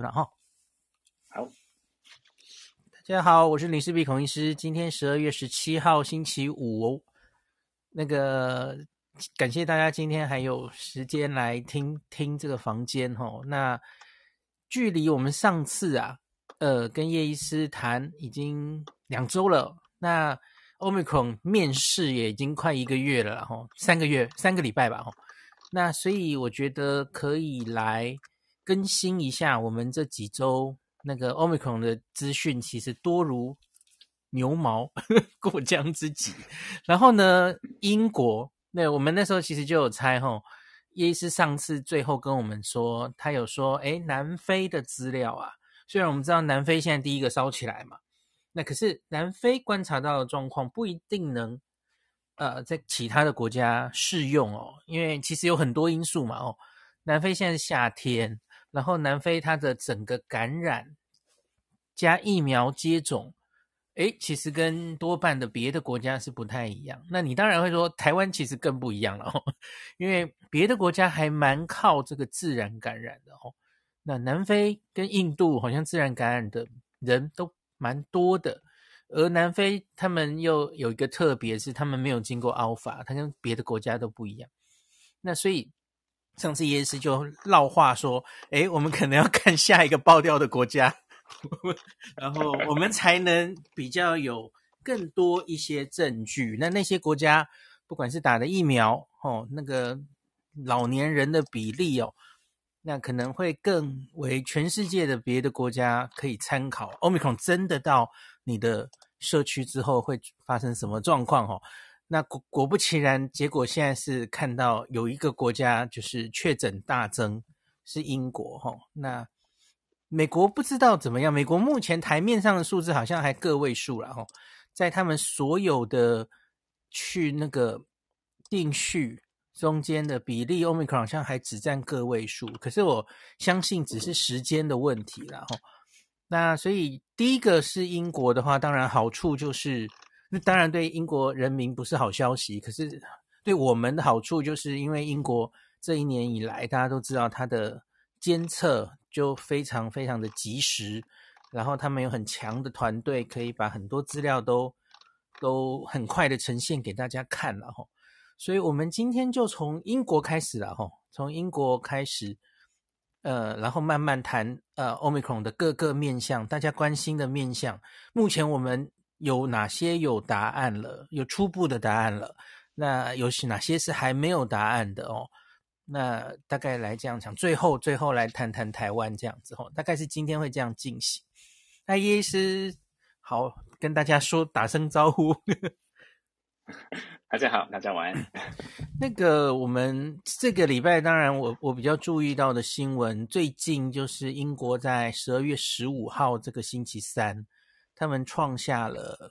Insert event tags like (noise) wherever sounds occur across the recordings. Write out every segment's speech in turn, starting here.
然后，好，大家好，我是林氏璧孔医师。今天十二月十七号星期五哦，那个感谢大家今天还有时间来听听这个房间哦。那距离我们上次啊，呃，跟叶医师谈已经两周了。那 Omicron 面试也已经快一个月了，吼，三个月，三个礼拜吧，吼。那所以我觉得可以来。更新一下我们这几周那个 Omicron 的资讯，其实多如牛毛 (laughs) 过江之鲫。然后呢，英国那我们那时候其实就有猜吼，叶医师上次最后跟我们说，他有说，诶，南非的资料啊，虽然我们知道南非现在第一个烧起来嘛，那可是南非观察到的状况不一定能呃在其他的国家适用哦，因为其实有很多因素嘛哦，南非现在是夏天。然后南非它的整个感染加疫苗接种，诶，其实跟多半的别的国家是不太一样。那你当然会说，台湾其实更不一样了哦，(laughs) 因为别的国家还蛮靠这个自然感染的哦。那南非跟印度好像自然感染的人都蛮多的，而南非他们又有一个特别，是他们没有经过 Alpha，它跟别的国家都不一样。那所以。上次耶斯就绕话说：“诶，我们可能要看下一个爆掉的国家，(laughs) 然后我们才能比较有更多一些证据。那那些国家，不管是打的疫苗哦，那个老年人的比例哦，那可能会更为全世界的别的国家可以参考。Omicron 真的到你的社区之后会发生什么状况哦？”那果果不其然，结果现在是看到有一个国家就是确诊大增，是英国哈。那美国不知道怎么样，美国目前台面上的数字好像还个位数了哈，在他们所有的去那个定序中间的比例，Omicron 好像还只占个位数。可是我相信只是时间的问题了哈。那所以第一个是英国的话，当然好处就是。那当然对英国人民不是好消息，可是对我们的好处，就是因为英国这一年以来，大家都知道它的监测就非常非常的及时，然后他们有很强的团队，可以把很多资料都都很快的呈现给大家看了哈。所以我们今天就从英国开始了哈，从英国开始，呃，然后慢慢谈呃，Omicron 的各个面向，大家关心的面向，目前我们。有哪些有答案了？有初步的答案了？那有哪些是还没有答案的哦？那大概来这样讲，最后最后来谈谈台湾这样子哦，大概是今天会这样进行。那叶医师好，跟大家说打声招呼。大家好，大家晚安。(laughs) 那个我们这个礼拜，当然我我比较注意到的新闻，最近就是英国在十二月十五号这个星期三。他们创下了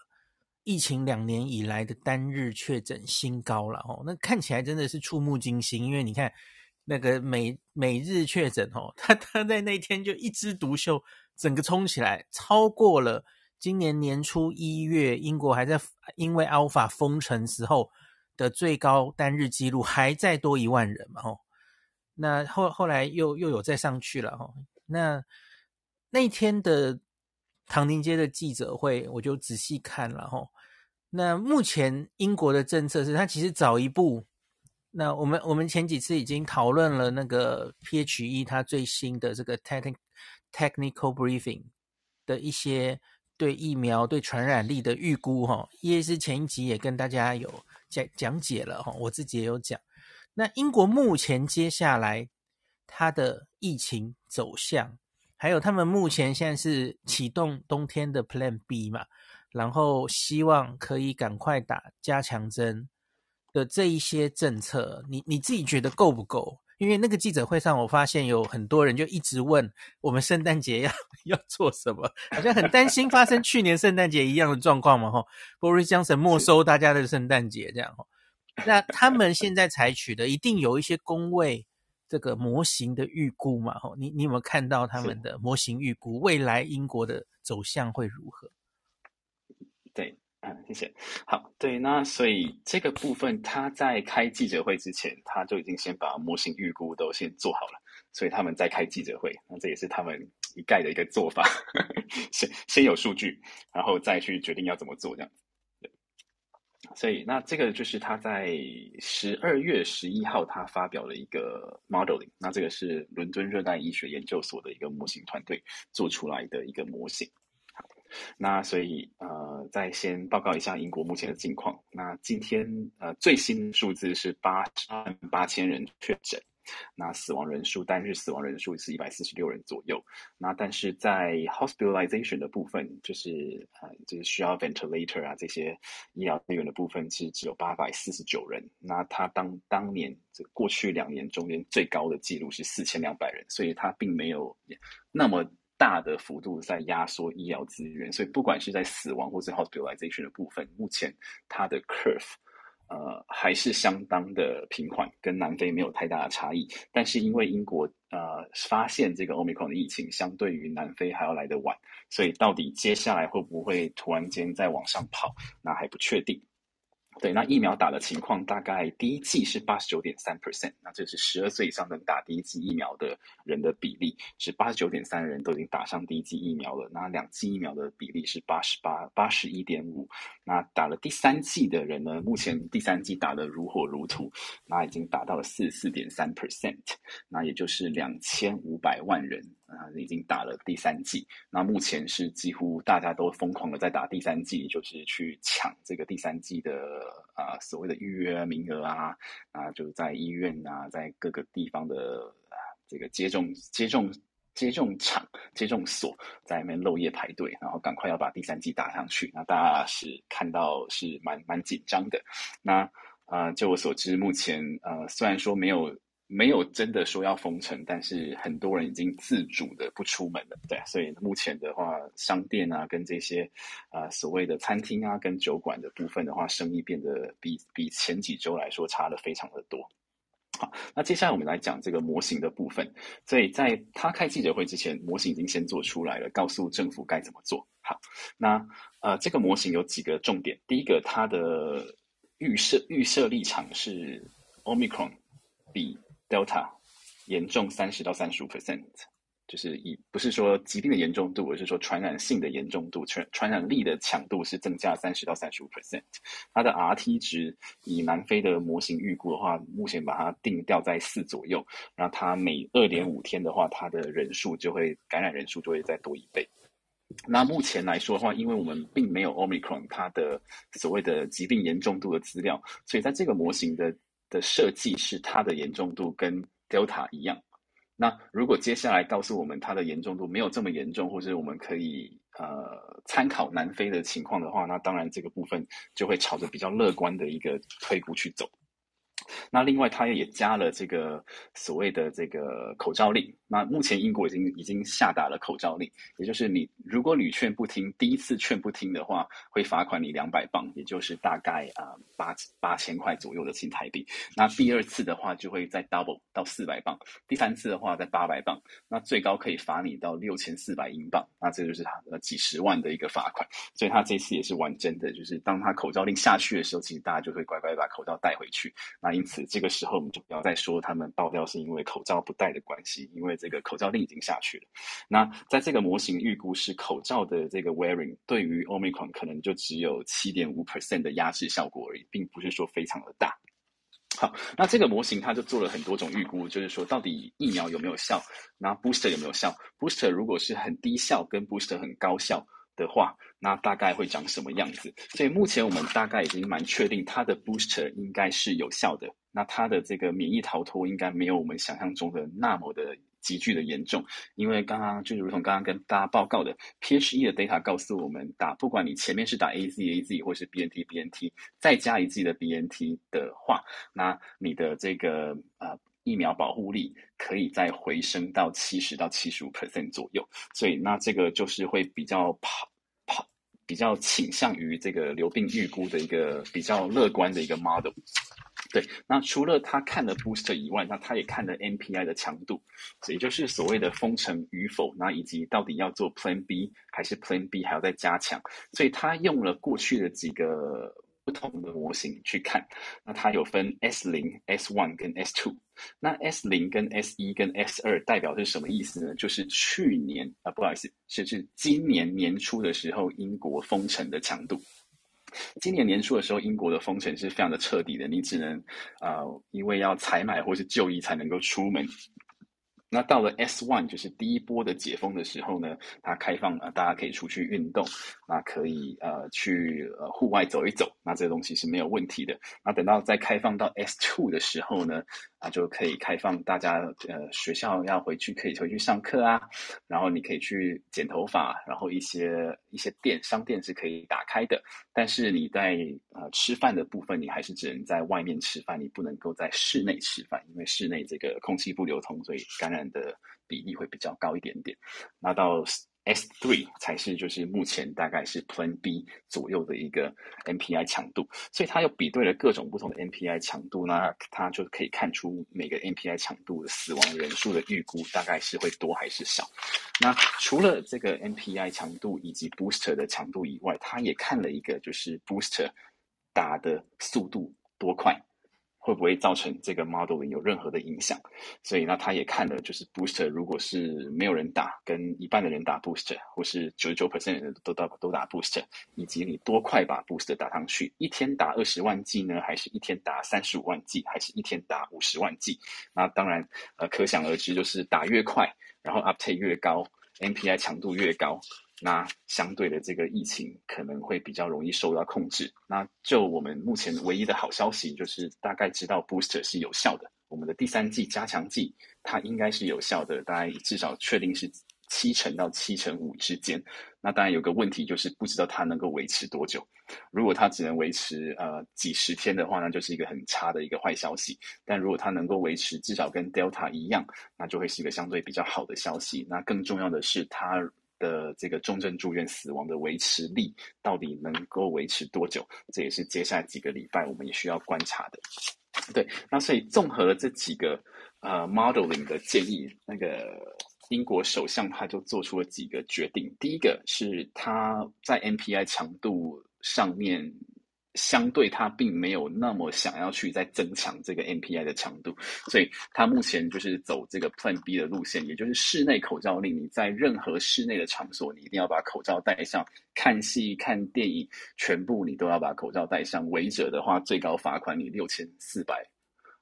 疫情两年以来的单日确诊新高了哦，那看起来真的是触目惊心，因为你看那个每每日确诊哦，他他在那天就一枝独秀，整个冲起来，超过了今年年初一月英国还在因为 Alpha 封城时候的最高单日记录，还再多一万人嘛哦，那后后来又又有再上去了哦，那那天的。唐宁街的记者会，我就仔细看了哈。那目前英国的政策是，他其实早一步。那我们我们前几次已经讨论了那个 PHE 它最新的这个 technical technical briefing 的一些对疫苗对传染力的预估哈。叶医师前一集也跟大家有讲讲解了哈，我自己也有讲。那英国目前接下来它的疫情走向。还有，他们目前现在是启动冬天的 Plan B 嘛，然后希望可以赶快打加强针的这一些政策，你你自己觉得够不够？因为那个记者会上，我发现有很多人就一直问我们圣诞节要 (laughs) 要做什么，好像很担心发生去年圣诞节一样的状况嘛，吼，Boris Johnson 没收大家的圣诞节这样，吼，那他们现在采取的一定有一些公卫。这个模型的预估嘛，吼，你你有没有看到他们的模型预估未来英国的走向会如何？对，嗯，谢谢。好，对，那所以这个部分他在开记者会之前，他就已经先把模型预估都先做好了，所以他们在开记者会，那这也是他们一概的一个做法，(laughs) 先先有数据，然后再去决定要怎么做这样。所以，那这个就是他在十二月十一号他发表了一个 modeling，那这个是伦敦热带医学研究所的一个模型团队做出来的一个模型。好，那所以呃，再先报告一下英国目前的近况。那今天呃最新数字是八万八千人确诊。那死亡人数，单日死亡人数是一百四十六人左右。那但是在 hospitalization 的部分，就是呃，就是需要 ventilator 啊这些医疗资源的部分是只有八百四十九人。那他当当年这过去两年中间最高的记录是四千两百人，所以他并没有那么大的幅度在压缩医疗资源。所以不管是在死亡或是 hospitalization 的部分，目前它的 curve。呃，还是相当的平缓，跟南非没有太大的差异。但是因为英国呃发现这个 Omicron 的疫情，相对于南非还要来得晚，所以到底接下来会不会突然间再往上跑，那还不确定。对，那疫苗打的情况，大概第一剂是八十九点三 percent，那这是十二岁以上能打第一剂疫苗的人的比例，是八十九点三人都已经打上第一剂疫苗了。那两剂疫苗的比例是八十八八十一点五，那打了第三剂的人呢，目前第三剂打得如火如荼，那已经达到了四十四点三 percent，那也就是两千五百万人。啊，已经打了第三剂，那目前是几乎大家都疯狂的在打第三剂，就是去抢这个第三剂的啊所谓的预约名额啊啊，就在医院啊，在各个地方的啊这个接种接种接种场接种所在那边漏夜排队，然后赶快要把第三剂打上去。那大家是看到是蛮蛮紧张的。那啊，就我所知，目前呃虽然说没有。没有真的说要封城，但是很多人已经自主的不出门了，对，所以目前的话，商店啊，跟这些啊、呃、所谓的餐厅啊，跟酒馆的部分的话，生意变得比比前几周来说差的非常的多。好，那接下来我们来讲这个模型的部分。所以在他开记者会之前，模型已经先做出来了，告诉政府该怎么做。好，那呃，这个模型有几个重点。第一个，它的预设预设立场是 Omicron 比 Delta 严重三十到三十五 percent，就是以不是说疾病的严重度，而是说传染性的严重度，传传染力的强度是增加三十到三十五 percent。它的 RT 值以南非的模型预估的话，目前把它定调在四左右，然后它每二点五天的话，它的人数就会感染人数就会再多一倍。那目前来说的话，因为我们并没有 Omicron 它的所谓的疾病严重度的资料，所以在这个模型的。的设计是它的严重度跟 Delta 一样。那如果接下来告诉我们它的严重度没有这么严重，或者我们可以呃参考南非的情况的话，那当然这个部分就会朝着比较乐观的一个推估去走。那另外，他也加了这个所谓的这个口罩令。那目前英国已经已经下达了口罩令，也就是你如果屡劝不听，第一次劝不听的话，会罚款你两百镑，也就是大概啊八八千块左右的新台币。那第二次的话，就会再 double 到四百镑，第三次的话再八百镑，那最高可以罚你到六千四百英镑。那这就是他呃几十万的一个罚款。所以他这次也是玩真的，就是当他口罩令下去的时候，其实大家就会乖乖把口罩带回去。因此这个时候我们就不要再说他们爆料是因为口罩不戴的关系，因为。这个口罩令已经下去了。那在这个模型预估是口罩的这个 wearing 对于 Omicron 可能就只有七点五 percent 的压制效果而已，并不是说非常的大。好，那这个模型它就做了很多种预估，就是说到底疫苗有没有效，那 booster 有没有效？booster 如果是很低效，跟 booster 很高效的话，那大概会长什么样子？所以目前我们大概已经蛮确定它的 booster 应该是有效的，那它的这个免疫逃脱应该没有我们想象中的那么的。急剧的严重，因为刚刚就如同刚刚跟大家报告的，PHE 的 data 告诉我们，打不管你前面是打 AZ AZ 或是 BNT BNT，再加一剂的 BNT 的话，那你的这个呃疫苗保护力可以再回升到七十到七十五 percent 左右，所以那这个就是会比较跑比较倾向于这个流病预估的一个比较乐观的一个 model。对，那除了他看了 booster 以外，那他也看了 MPI 的强度，也就是所谓的封城与否，那以及到底要做 Plan B 还是 Plan B 还要再加强，所以他用了过去的几个不同的模型去看。那它有分 S 零、S one 跟 S two。那 S 零跟 S 一跟 S 二代表是什么意思呢？就是去年啊，不好意思，是是今年年初的时候，英国封城的强度。今年年初的时候，英国的封城是非常的彻底的，你只能啊、因为要采买或是就医才能够出门。那到了 S one 就是第一波的解封的时候呢，它开放了，大家可以出去运动，那可以呃去呃户外走一走，那这东西是没有问题的。那等到再开放到 S two 的时候呢，啊就可以开放大家呃学校要回去可以回去上课啊，然后你可以去剪头发，然后一些一些店商店是可以打开的，但是你在呃吃饭的部分，你还是只能在外面吃饭，你不能够在室内吃饭，因为室内这个空气不流通，所以感染。的比例会比较高一点点，那到 S3 才是就是目前大概是 Plan B 左右的一个 NPI 强度，所以它又比对了各种不同的 NPI 强度，那它就可以看出每个 NPI 强度的死亡人数的预估大概是会多还是少。那除了这个 NPI 强度以及 Booster 的强度以外，它也看了一个就是 Booster 打的速度多快。会不会造成这个 modeling 有任何的影响？所以呢，他也看了，就是 booster 如果是没有人打，跟一半的人打 booster，或是九十九 percent 的人都打都打 booster，以及你多快把 booster 打上去，一天打二十万剂呢，还是一天打三十五万剂，还是一天打五十万剂？那当然，呃，可想而知，就是打越快，然后 uptake 越高，NPI 强度越高。那相对的，这个疫情可能会比较容易受到控制。那就我们目前唯一的好消息，就是大概知道 booster 是有效的。我们的第三剂加强剂，它应该是有效的，大概至少确定是七成到七成五之间。那当然有个问题，就是不知道它能够维持多久。如果它只能维持呃几十天的话，那就是一个很差的一个坏消息。但如果它能够维持至少跟 Delta 一样，那就会是一个相对比较好的消息。那更重要的是它。的这个重症住院死亡的维持力到底能够维持多久？这也是接下来几个礼拜我们也需要观察的。对，那所以综合了这几个呃 modeling 的建议，那个英国首相他就做出了几个决定。第一个是他在 NPI 强度上面。相对他并没有那么想要去再增强这个 NPI 的强度，所以他目前就是走这个 Plan B 的路线，也就是室内口罩令。你在任何室内的场所，你一定要把口罩戴上。看戏、看电影，全部你都要把口罩戴上。违者的话，最高罚款你六千四百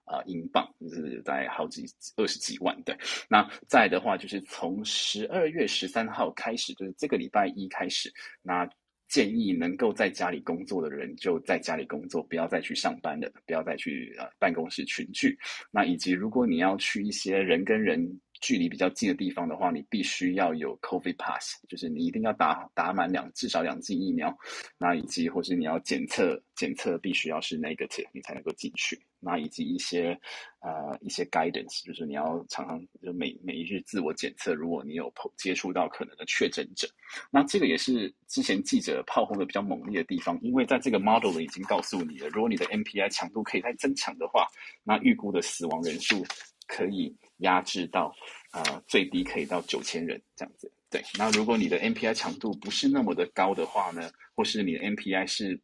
啊英镑，就是在好几二十几万。对，那再的话就是从十二月十三号开始，就是这个礼拜一开始，那。建议能够在家里工作的人就在家里工作，不要再去上班了，不要再去呃办公室群聚。那以及如果你要去一些人跟人距离比较近的地方的话，你必须要有 COVID pass，就是你一定要打打满两至少两剂疫苗。那以及或是你要检测检测必须要是 negative，你才能够进去。那以及一些呃一些 guidance，就是你要常常就每每一日自我检测，如果你有碰接触到可能的确诊者，那这个也是之前记者炮轰的比较猛烈的地方，因为在这个 model 已经告诉你了，如果你的 MPI 强度可以再增强的话，那预估的死亡人数可以压制到呃最低可以到九千人这样子。对，那如果你的 NPI 强度不是那么的高的话呢，或是你的 NPI 是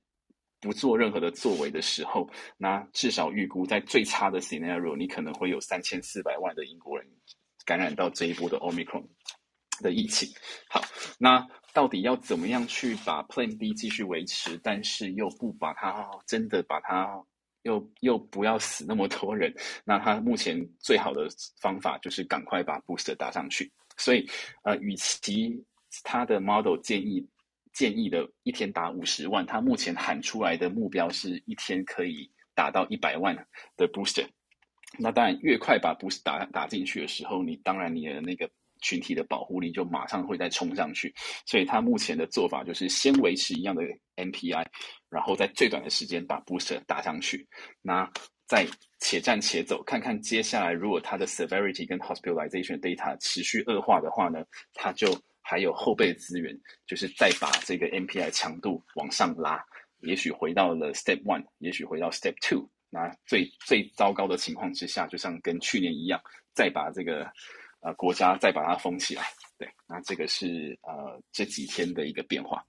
不做任何的作为的时候，那至少预估在最差的 scenario，你可能会有三千四百万的英国人感染到这一波的 Omicron 的疫情。好，那到底要怎么样去把 Plan B 继续维持，但是又不把它真的把它又又不要死那么多人？那他目前最好的方法就是赶快把 Booster 打上去。所以，呃，与其他的 model 建议。建议的一天打五十万，他目前喊出来的目标是一天可以打到一百万的 booster。那当然，越快把 boost 打打进去的时候，你当然你的那个群体的保护力就马上会再冲上去。所以他目前的做法就是先维持一样的 NPI，然后在最短的时间把 booster 打上去。那再且战且走，看看接下来如果他的 severity 跟 hospitalization data 持续恶化的话呢，他就。还有后备资源，就是再把这个 NPI 强度往上拉，也许回到了 Step One，也许回到 Step Two。那最最糟糕的情况之下，就像跟去年一样，再把这个呃国家再把它封起来。对，那这个是呃这几天的一个变化。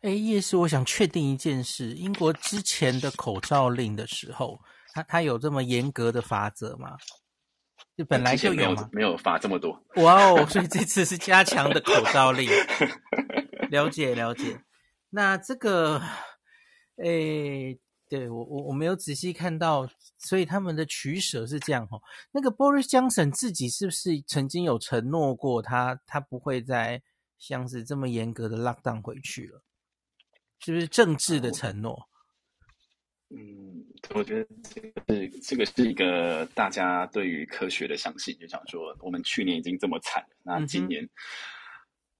哎，叶师，我想确定一件事：英国之前的口罩令的时候，它它有这么严格的法则吗？就本来就有吗？没有罚这么多。哇哦！所以这次是加强的口罩令。(laughs) 了解了解。那这个，诶，对我我我没有仔细看到，所以他们的取舍是这样哦。那个 Boris Johnson 自己是不是曾经有承诺过他，他他不会再像是这么严格的 lockdown 回去了？是不是政治的承诺？嗯，我觉得这个是这个是一个大家对于科学的相信，就想说我们去年已经这么惨，那今年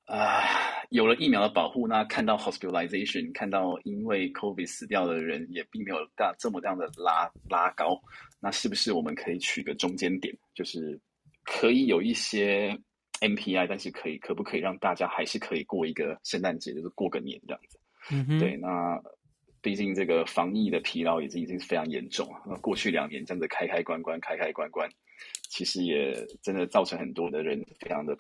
啊、有了疫苗的保护，那看到 hospitalization，看到因为 COVID 死掉的人也并没有大这么这样的拉拉高，那是不是我们可以取个中间点，就是可以有一些 MPI，但是可以可不可以让大家还是可以过一个圣诞节，就是过个年这样子？嗯哼，对，那。毕竟这个防疫的疲劳已经已经非常严重了。那过去两年这样子开开关关开开关关，其实也真的造成很多的人非常的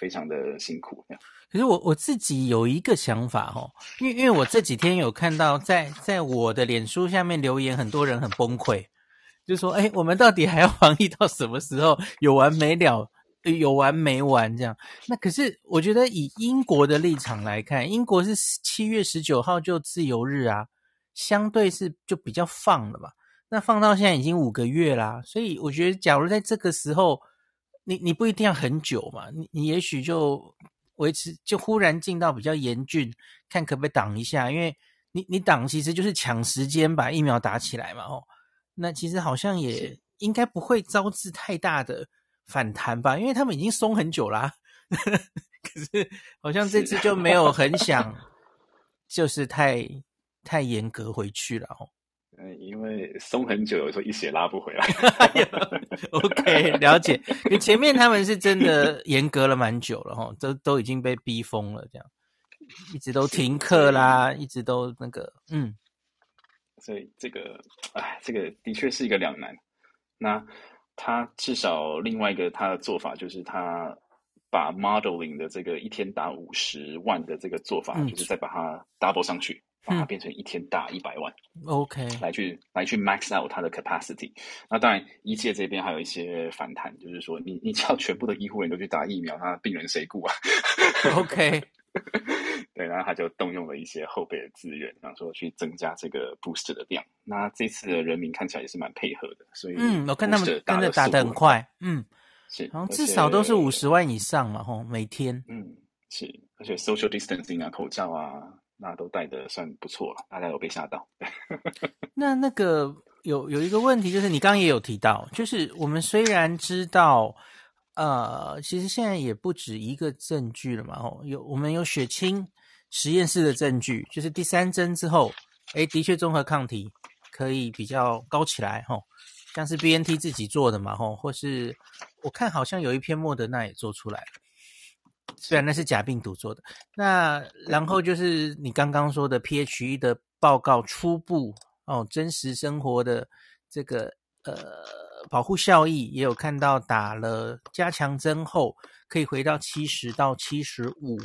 非常的辛苦。可是我我自己有一个想法哦，因为因为我这几天有看到在在我的脸书下面留言，很多人很崩溃，就说：“哎，我们到底还要防疫到什么时候？有完没了？有完没完？这样？”那可是我觉得以英国的立场来看，英国是七月十九号就自由日啊。相对是就比较放了吧，那放到现在已经五个月啦，所以我觉得，假如在这个时候，你你不一定要很久嘛，你你也许就维持，就忽然进到比较严峻，看可不可以挡一下，因为你你挡其实就是抢时间把疫苗打起来嘛，哦，那其实好像也应该不会招致太大的反弹吧，因为他们已经松很久啦，(laughs) 可是好像这次就没有很想，(laughs) 就是太。太严格回去了哦，嗯，因为松很久，有时候一血拉不回来。(laughs) OK，了解。你前面他们是真的严格了蛮久了哈，都都已经被逼疯了，这样一直都停课啦，一直都那个，嗯。所以这个，哎，这个的确是一个两难。那他至少另外一个他的做法，就是他把 modeling 的这个一天打五十万的这个做法，嗯、就是再把它 double 上去。把它变成一天打一百万，嗯，OK，来去来去 max out 它的 capacity。那当然，一界这边还有一些反弹，就是说你，你你叫全部的医护人都去打疫苗，那病人谁顾啊？OK，(laughs) 对，然后他就动用了一些后备的资源，然后说去增加这个 booster 的量。那这次的人民看起来也是蛮配合的，所以嗯，我看他们真的打得很快，嗯，是，然后至少都是五十万以上嘛吼，每天，嗯，是，而且 social distancing 啊，口罩啊。那都带的算不错了，大家有被吓到。(laughs) 那那个有有一个问题，就是你刚刚也有提到，就是我们虽然知道，呃，其实现在也不止一个证据了嘛，吼，有我们有血清实验室的证据，就是第三针之后，诶，的确综合抗体可以比较高起来，吼，像是 BNT 自己做的嘛，吼，或是我看好像有一篇莫德纳也做出来了。虽然那是假病毒做的，那然后就是你刚刚说的 PHE 的报告初步哦，真实生活的这个呃保护效益也有看到，打了加强针后可以回到七十到七十五。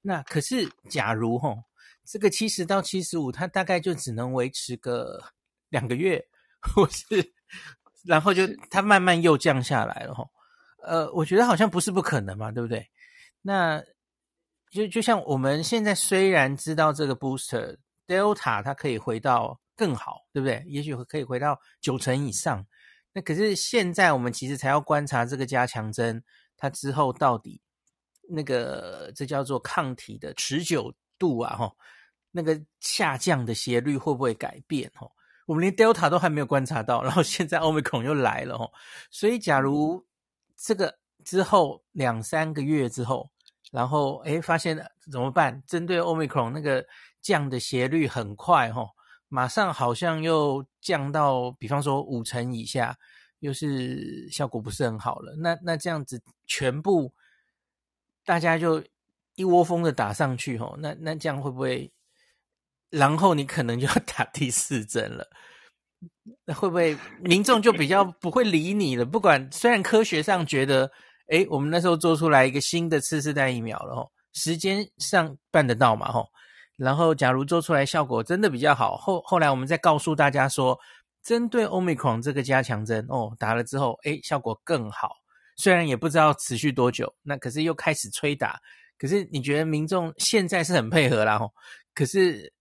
那可是假如哦，这个七十到七十五，它大概就只能维持个两个月，或是然后就它慢慢又降下来了哦。呃，我觉得好像不是不可能嘛，对不对？那就就像我们现在虽然知道这个 booster Delta 它可以回到更好，对不对？也许可以回到九成以上。那可是现在我们其实才要观察这个加强针它之后到底那个这叫做抗体的持久度啊，齁，那个下降的斜率会不会改变？齁，我们连 Delta 都还没有观察到，然后现在 Omicron 又来了，齁，所以假如这个。之后两三个月之后，然后诶发现怎么办？针对 Omicron 那个降的斜率很快哈，马上好像又降到，比方说五成以下，又是效果不是很好了。那那这样子全部大家就一窝蜂的打上去哈，那那这样会不会？然后你可能就要打第四针了，那会不会民众就比较不会理你了？不管虽然科学上觉得。诶，我们那时候做出来一个新的次世代疫苗了吼，时间上办得到嘛吼，然后假如做出来效果真的比较好，后后来我们再告诉大家说，针对 Omicron 这个加强针哦，打了之后，诶，效果更好。虽然也不知道持续多久，那可是又开始催打。可是你觉得民众现在是很配合啦，吼？可是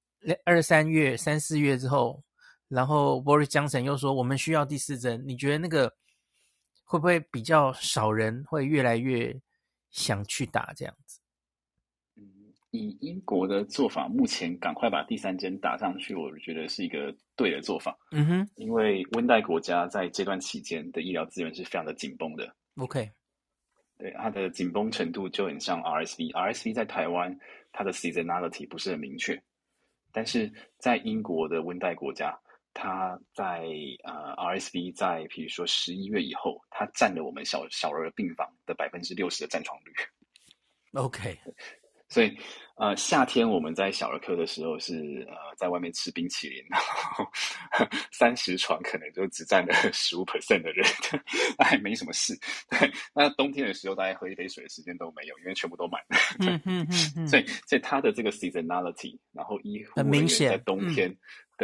二三月、三四月之后，然后 Boris Johnson 又说我们需要第四针，你觉得那个会不会比较少人会越来越想去打这样子？嗯，以英国的做法，目前赶快把第三针打上去，我觉得是一个对的做法。嗯哼，因为温带国家在这段期间的医疗资源是非常的紧绷的。OK，对，它的紧绷程度就很像 RSV。RSV 在台湾，它的 seasonality 不是很明确，但是在英国的温带国家，它在呃 RSV 在比如说十一月以后，它占了我们小小儿病房的百分之六十的占床率。OK。(laughs) 所以，呃，夏天我们在小儿科的时候是呃在外面吃冰淇淋，然后 (laughs) 三十床可能就只占了十五 percent 的人，那还没什么事。对，那冬天的时候，大家喝一杯水的时间都没有，因为全部都满了。嗯嗯嗯。所以，所以它的这个 seasonality，然后医护人员在冬天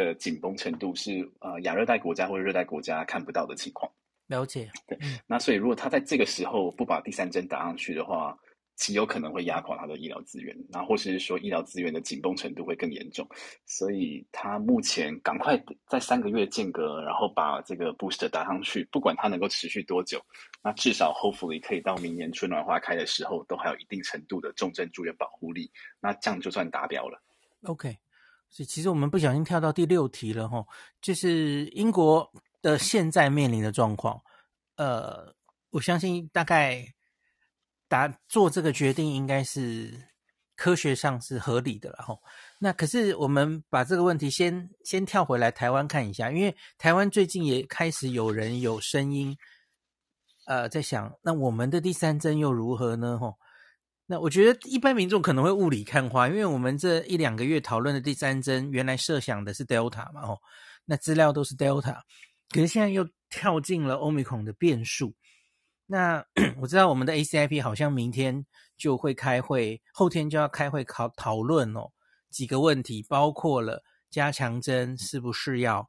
的紧绷程度是呃亚热带国家或者热带国家看不到的情况。了解。对。那所以，如果他在这个时候不把第三针打上去的话，极有可能会压垮他的医疗资源，然后或是说医疗资源的紧绷程度会更严重，所以他目前赶快在三个月间隔，然后把这个 booster 打上去，不管它能够持续多久，那至少 hopefully 可以到明年春暖花开的时候，都还有一定程度的重症住院保护力，那这样就算达标了。OK，所以其实我们不小心跳到第六题了哈，就是英国的现在面临的状况，呃，我相信大概。打做这个决定应该是科学上是合理的了哈。那可是我们把这个问题先先跳回来台湾看一下，因为台湾最近也开始有人有声音，呃，在想那我们的第三针又如何呢？哈，那我觉得一般民众可能会雾里看花，因为我们这一两个月讨论的第三针原来设想的是 Delta 嘛，哦，那资料都是 Delta，可是现在又跳进了 Omicron 的变数。那 (clears throat) 我知道我们的 ACIP 好像明天就会开会，后天就要开会讨讨论哦，几个问题，包括了加强针是不是要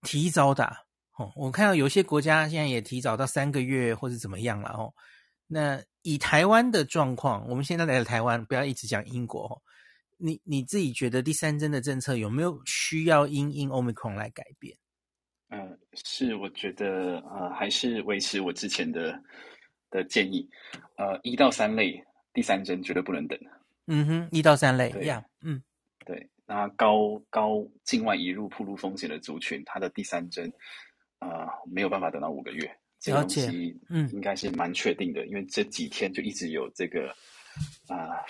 提早打哦？我看到有些国家现在也提早到三个月或者怎么样了哦。那以台湾的状况，我们现在来了台湾，不要一直讲英国哦。你你自己觉得第三针的政策有没有需要因应 Omicron 来改变？嗯、呃，是，我觉得呃，还是维持我之前的的建议，呃，一到三类第三针绝对不能等。嗯哼，一到三类，一样，嗯，对，那高高境外移入铺路风险的族群，它的第三针啊、呃，没有办法等到五个月，这个东西嗯，应该是蛮确定的，嗯、因为这几天就一直有这个啊、呃，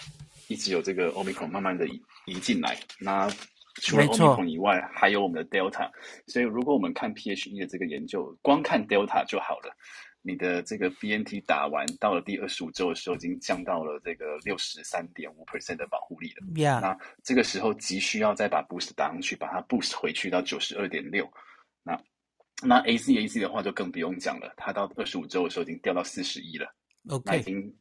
一直有这个 Omicron 慢慢的移移进来，那。除了 Omicron 以外，还有我们的 Delta，所以如果我们看 PHE 的这个研究，光看 Delta 就好了。你的这个 BNT 打完到了第二十五周的时候，已经降到了这个六十三点五 percent 的保护力了。Yeah. 那这个时候急需要再把 boost 打上去，把它 boost 回去到九十二点六。那那 AZ 的话就更不用讲了，它到二十五周的时候已经掉到四十一了。OK，那已经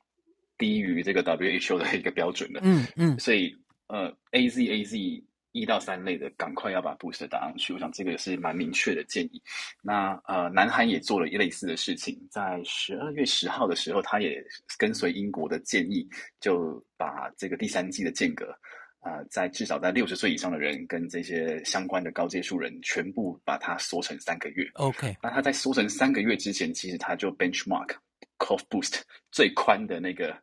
低于这个 WHO 的一个标准了。嗯嗯，所以呃 AZ AZ。一到三类的，赶快要把 booster 打上去。我想这个也是蛮明确的建议。那呃，南韩也做了一类似的事情，在十二月十号的时候，他也跟随英国的建议，就把这个第三季的间隔，呃，在至少在六十岁以上的人跟这些相关的高接触人，全部把它缩成三个月。OK，那他在缩成三个月之前，其实他就 benchmark cough boost 最宽的那个。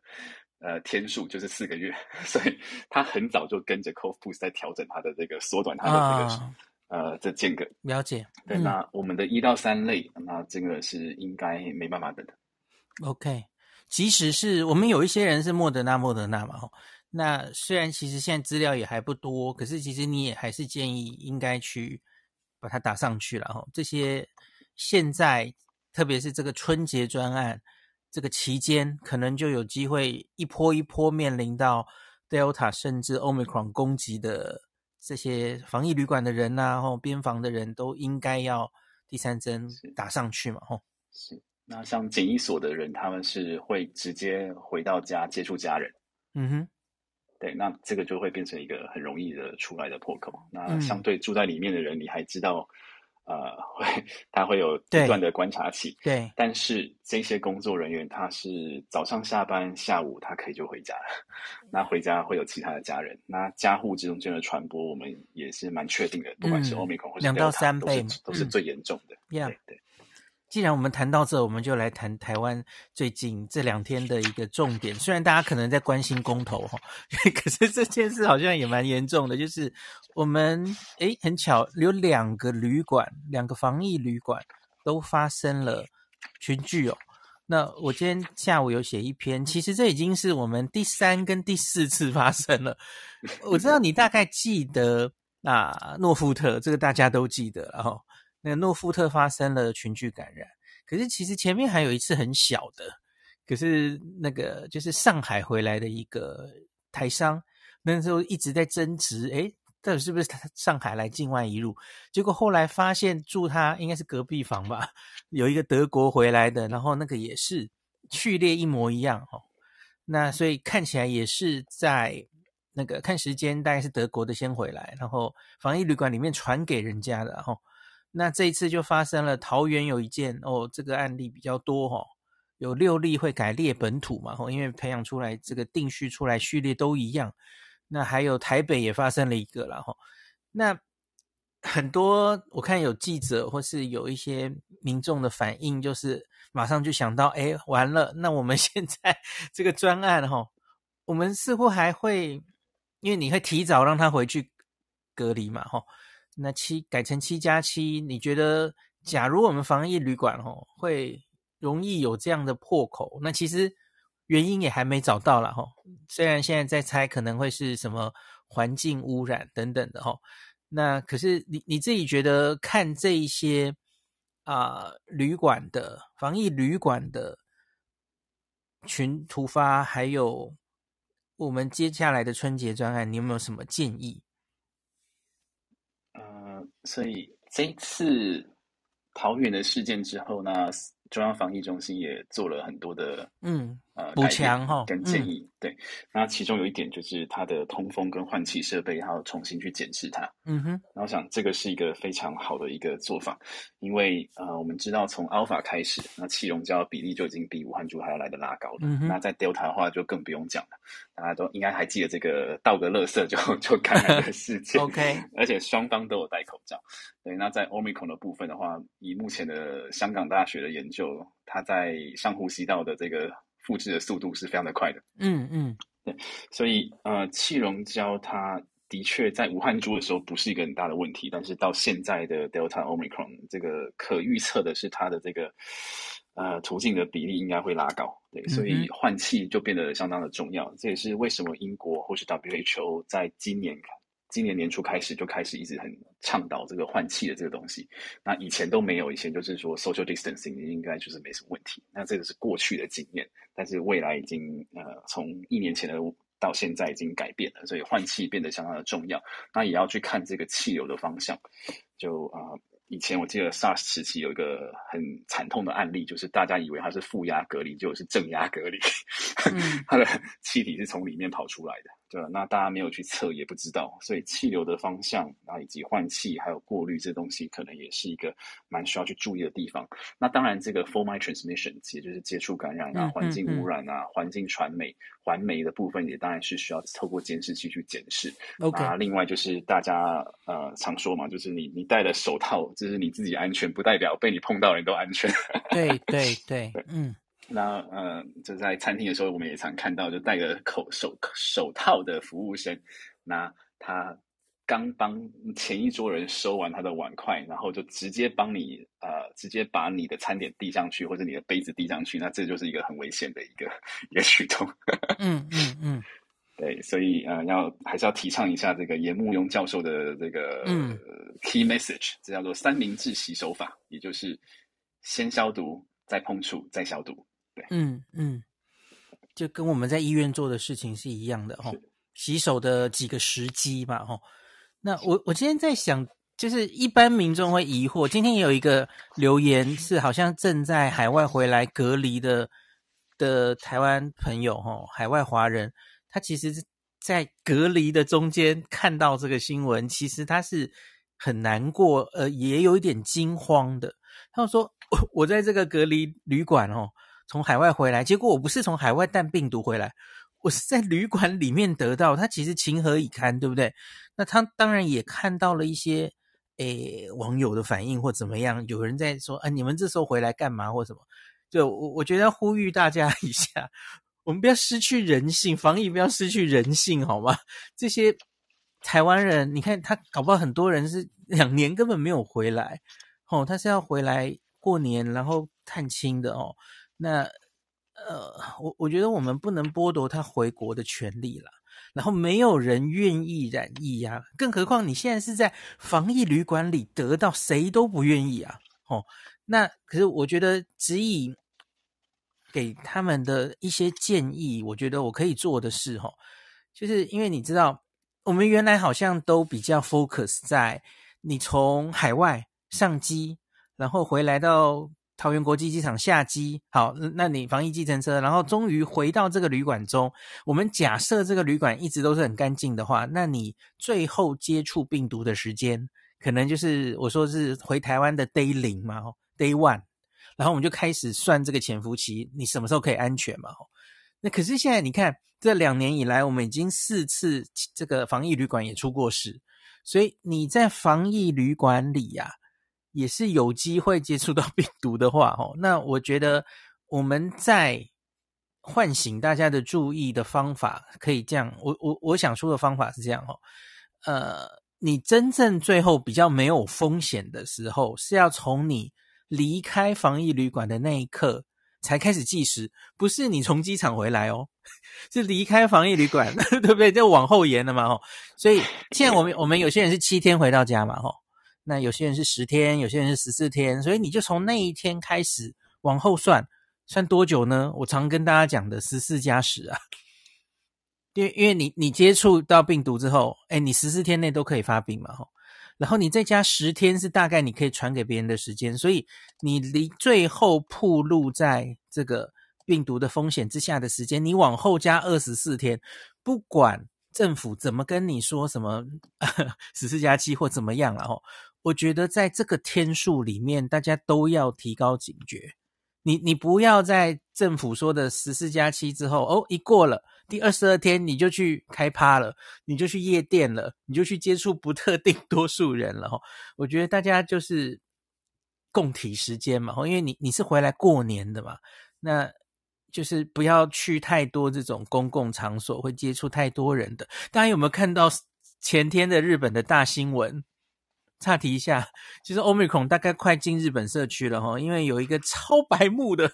呃，天数就是四个月，所以他很早就跟着 Cove Boost 在调整他的这个缩短他的这个、哦、呃这间隔。了解。对，嗯、那我们的一到三类，那这个是应该没办法等的。OK，即使是我们有一些人是莫德纳，莫德纳嘛，吼，那虽然其实现在资料也还不多，可是其实你也还是建议应该去把它打上去了，哈。这些现在特别是这个春节专案。这个期间可能就有机会一波一波面临到 Delta 甚至 Omicron 攻击的这些防疫旅馆的人呐、啊，或边防的人都应该要第三针打上去嘛，吼。是。那像检疫所的人，他们是会直接回到家接触家人。嗯哼。对，那这个就会变成一个很容易的出来的破口。那相对住在里面的人，你还知道。呃，会他会有不断的观察期，对。但是这些工作人员，他是早上下班，下午他可以就回家了。那回家会有其他的家人，那家户之间的传播，我们也是蛮确定的。不管是 Omicron 或是 Delta，两到三倍都是，都是最严重的。嗯、对对。既然我们谈到这，我们就来谈台湾最近这两天的一个重点。(laughs) 虽然大家可能在关心公投哈，(laughs) 可是这件事好像也蛮严重的。就是我们诶，很巧，有两个旅馆，两个防疫旅馆都发生了群聚哦。那我今天下午有写一篇，其实这已经是我们第三跟第四次发生了。我知道你大概记得啊，诺富特这个大家都记得，然后。那个诺富特发生了群聚感染，可是其实前面还有一次很小的，可是那个就是上海回来的一个台商，那时候一直在争执，诶，到底是不是他上海来境外一路？结果后来发现住他应该是隔壁房吧，有一个德国回来的，然后那个也是序列一模一样哦，那所以看起来也是在那个看时间，大概是德国的先回来，然后防疫旅馆里面传给人家的，然后。那这一次就发生了，桃园有一件哦，这个案例比较多哈、有六例会改列本土嘛，因为培养出来这个定序出来序列都一样。那还有台北也发生了一个了哈，那很多我看有记者或是有一些民众的反应，就是马上就想到，哎，完了，那我们 (laughs) 现在这个专案哈，我们似乎还会，因为你会提早让他回去隔离嘛，哈。那七改成七加七，你觉得假如我们防疫旅馆吼会容易有这样的破口？那其实原因也还没找到啦吼。虽然现在在猜可能会是什么环境污染等等的吼。那可是你你自己觉得看这一些啊、旅馆的防疫旅馆的群突发，还有我们接下来的春节专案，你有没有什么建议？所以这一次桃园的事件之后呢，中央防疫中心也做了很多的嗯。呃补强哈跟建议，嗯、对，那其中有一点就是它的通风跟换气设备，还要重新去检视它。嗯哼，然后我想这个是一个非常好的一个做法，因为呃我们知道从 Alpha 开始，那气溶胶比例就已经比武汉株还要来的拉高了。那在 Delta 的话就更不用讲了，大家都应该还记得这个倒个垃圾就就感染的事件。(laughs) OK，而且双方都有戴口罩。对，那在 Omicron 的部分的话，以目前的香港大学的研究，它在上呼吸道的这个复制的速度是非常的快的。嗯嗯，对，所以呃，气溶胶它的确在武汉株的时候不是一个很大的问题，但是到现在的 Delta Omicron 这个可预测的是它的这个呃途径的比例应该会拉高。对，所以换气就变得相当的重要。这也是为什么英国或是 WHO 在今年。今年年初开始就开始一直很倡导这个换气的这个东西，那以前都没有，以前就是说 social distancing 应该就是没什么问题。那这个是过去的经验，但是未来已经呃从一年前的到现在已经改变了，所以换气变得相当的重要。那也要去看这个气流的方向，就啊。呃以前我记得 SARS 时期有一个很惨痛的案例，就是大家以为它是负压隔离，就是正压隔离，嗯、(laughs) 它的气体是从里面跑出来的，对吧？那大家没有去测，也不知道，所以气流的方向啊，以及换气还有过滤这东西，可能也是一个蛮需要去注意的地方。那当然，这个 for my transmission 也就是接触感染啊、环境污染啊、环境传媒、环媒的部分，也当然是需要透过监视器去检视。Okay. 啊，另外就是大家呃常说嘛，就是你你戴了手套。就是你自己安全，不代表被你碰到人都安全。对 (laughs) 对对，嗯。那呃，就在餐厅的时候，我们也常看到，就戴个口手手套的服务生，那他刚帮前一桌人收完他的碗筷，然后就直接帮你呃，直接把你的餐点递上去，或者你的杯子递上去，那这就是一个很危险的一个 (laughs) 一个举动。嗯 (laughs) 嗯嗯。嗯对，所以呃，要还是要提倡一下这个严慕庸教授的这个 key message，这叫做三明治洗手法，也就是先消毒，再碰触，再消毒。对，嗯嗯，就跟我们在医院做的事情是一样的哈，是洗手的几个时机吧哈。那我我今天在想，就是一般民众会疑惑，今天也有一个留言是好像正在海外回来隔离的的台湾朋友哈，海外华人。他其实在隔离的中间看到这个新闻，其实他是很难过，呃，也有一点惊慌的。他说：“我 (laughs) 我在这个隔离旅馆哦，从海外回来，结果我不是从海外带病毒回来，我是在旅馆里面得到。他其实情何以堪，对不对？那他当然也看到了一些诶网友的反应或怎么样，有人在说啊，你们这时候回来干嘛或什么？就我我觉得要呼吁大家一下。”我们不要失去人性，防疫不要失去人性，好吗？这些台湾人，你看他搞不好很多人是两年根本没有回来，哦，他是要回来过年然后探亲的哦。那呃，我我觉得我们不能剥夺他回国的权利了。然后没有人愿意染疫呀，更何况你现在是在防疫旅馆里得到，谁都不愿意啊。哦，那可是我觉得只以。给他们的一些建议，我觉得我可以做的事，哈，就是因为你知道，我们原来好像都比较 focus 在你从海外上机，然后回来到桃园国际机场下机，好，那你防疫计程车，然后终于回到这个旅馆中。我们假设这个旅馆一直都是很干净的话，那你最后接触病毒的时间，可能就是我说是回台湾的 day 零嘛，day one。然后我们就开始算这个潜伏期，你什么时候可以安全嘛？那可是现在你看，这两年以来，我们已经四次这个防疫旅馆也出过事，所以你在防疫旅馆里呀、也是有机会接触到 (laughs) 病毒的话，哦，那我觉得我们在唤醒大家的注意的方法可以这样，我我我想说的方法是这样哦，呃，你真正最后比较没有风险的时候，是要从你。离开防疫旅馆的那一刻才开始计时，不是你从机场回来哦，(laughs) 是离开防疫旅馆，(laughs) 对不对？就往后延了嘛，哦，所以现在我们我们有些人是七天回到家嘛，哦，那有些人是十天，有些人是十四天，所以你就从那一天开始往后算，算多久呢？我常跟大家讲的十四加十啊，因为因为你你接触到病毒之后，诶，你十四天内都可以发病嘛，哦。然后你再加十天是大概你可以传给别人的时间，所以你离最后暴露在这个病毒的风险之下的时间，你往后加二十四天，不管政府怎么跟你说什么 (laughs) 十四加七或怎么样了哦，我觉得在这个天数里面，大家都要提高警觉。你你不要在政府说的十四加七之后哦，一过了。第二十二天你就去开趴了，你就去夜店了，你就去接触不特定 (laughs) 多数人了哈。我觉得大家就是共体时间嘛，因为你你是回来过年的嘛，那就是不要去太多这种公共场所，会接触太多人的。大家有没有看到前天的日本的大新闻？岔题一下，其 (laughs) 实 Omicron 大概快进日本社区了哈，因为有一个超白目的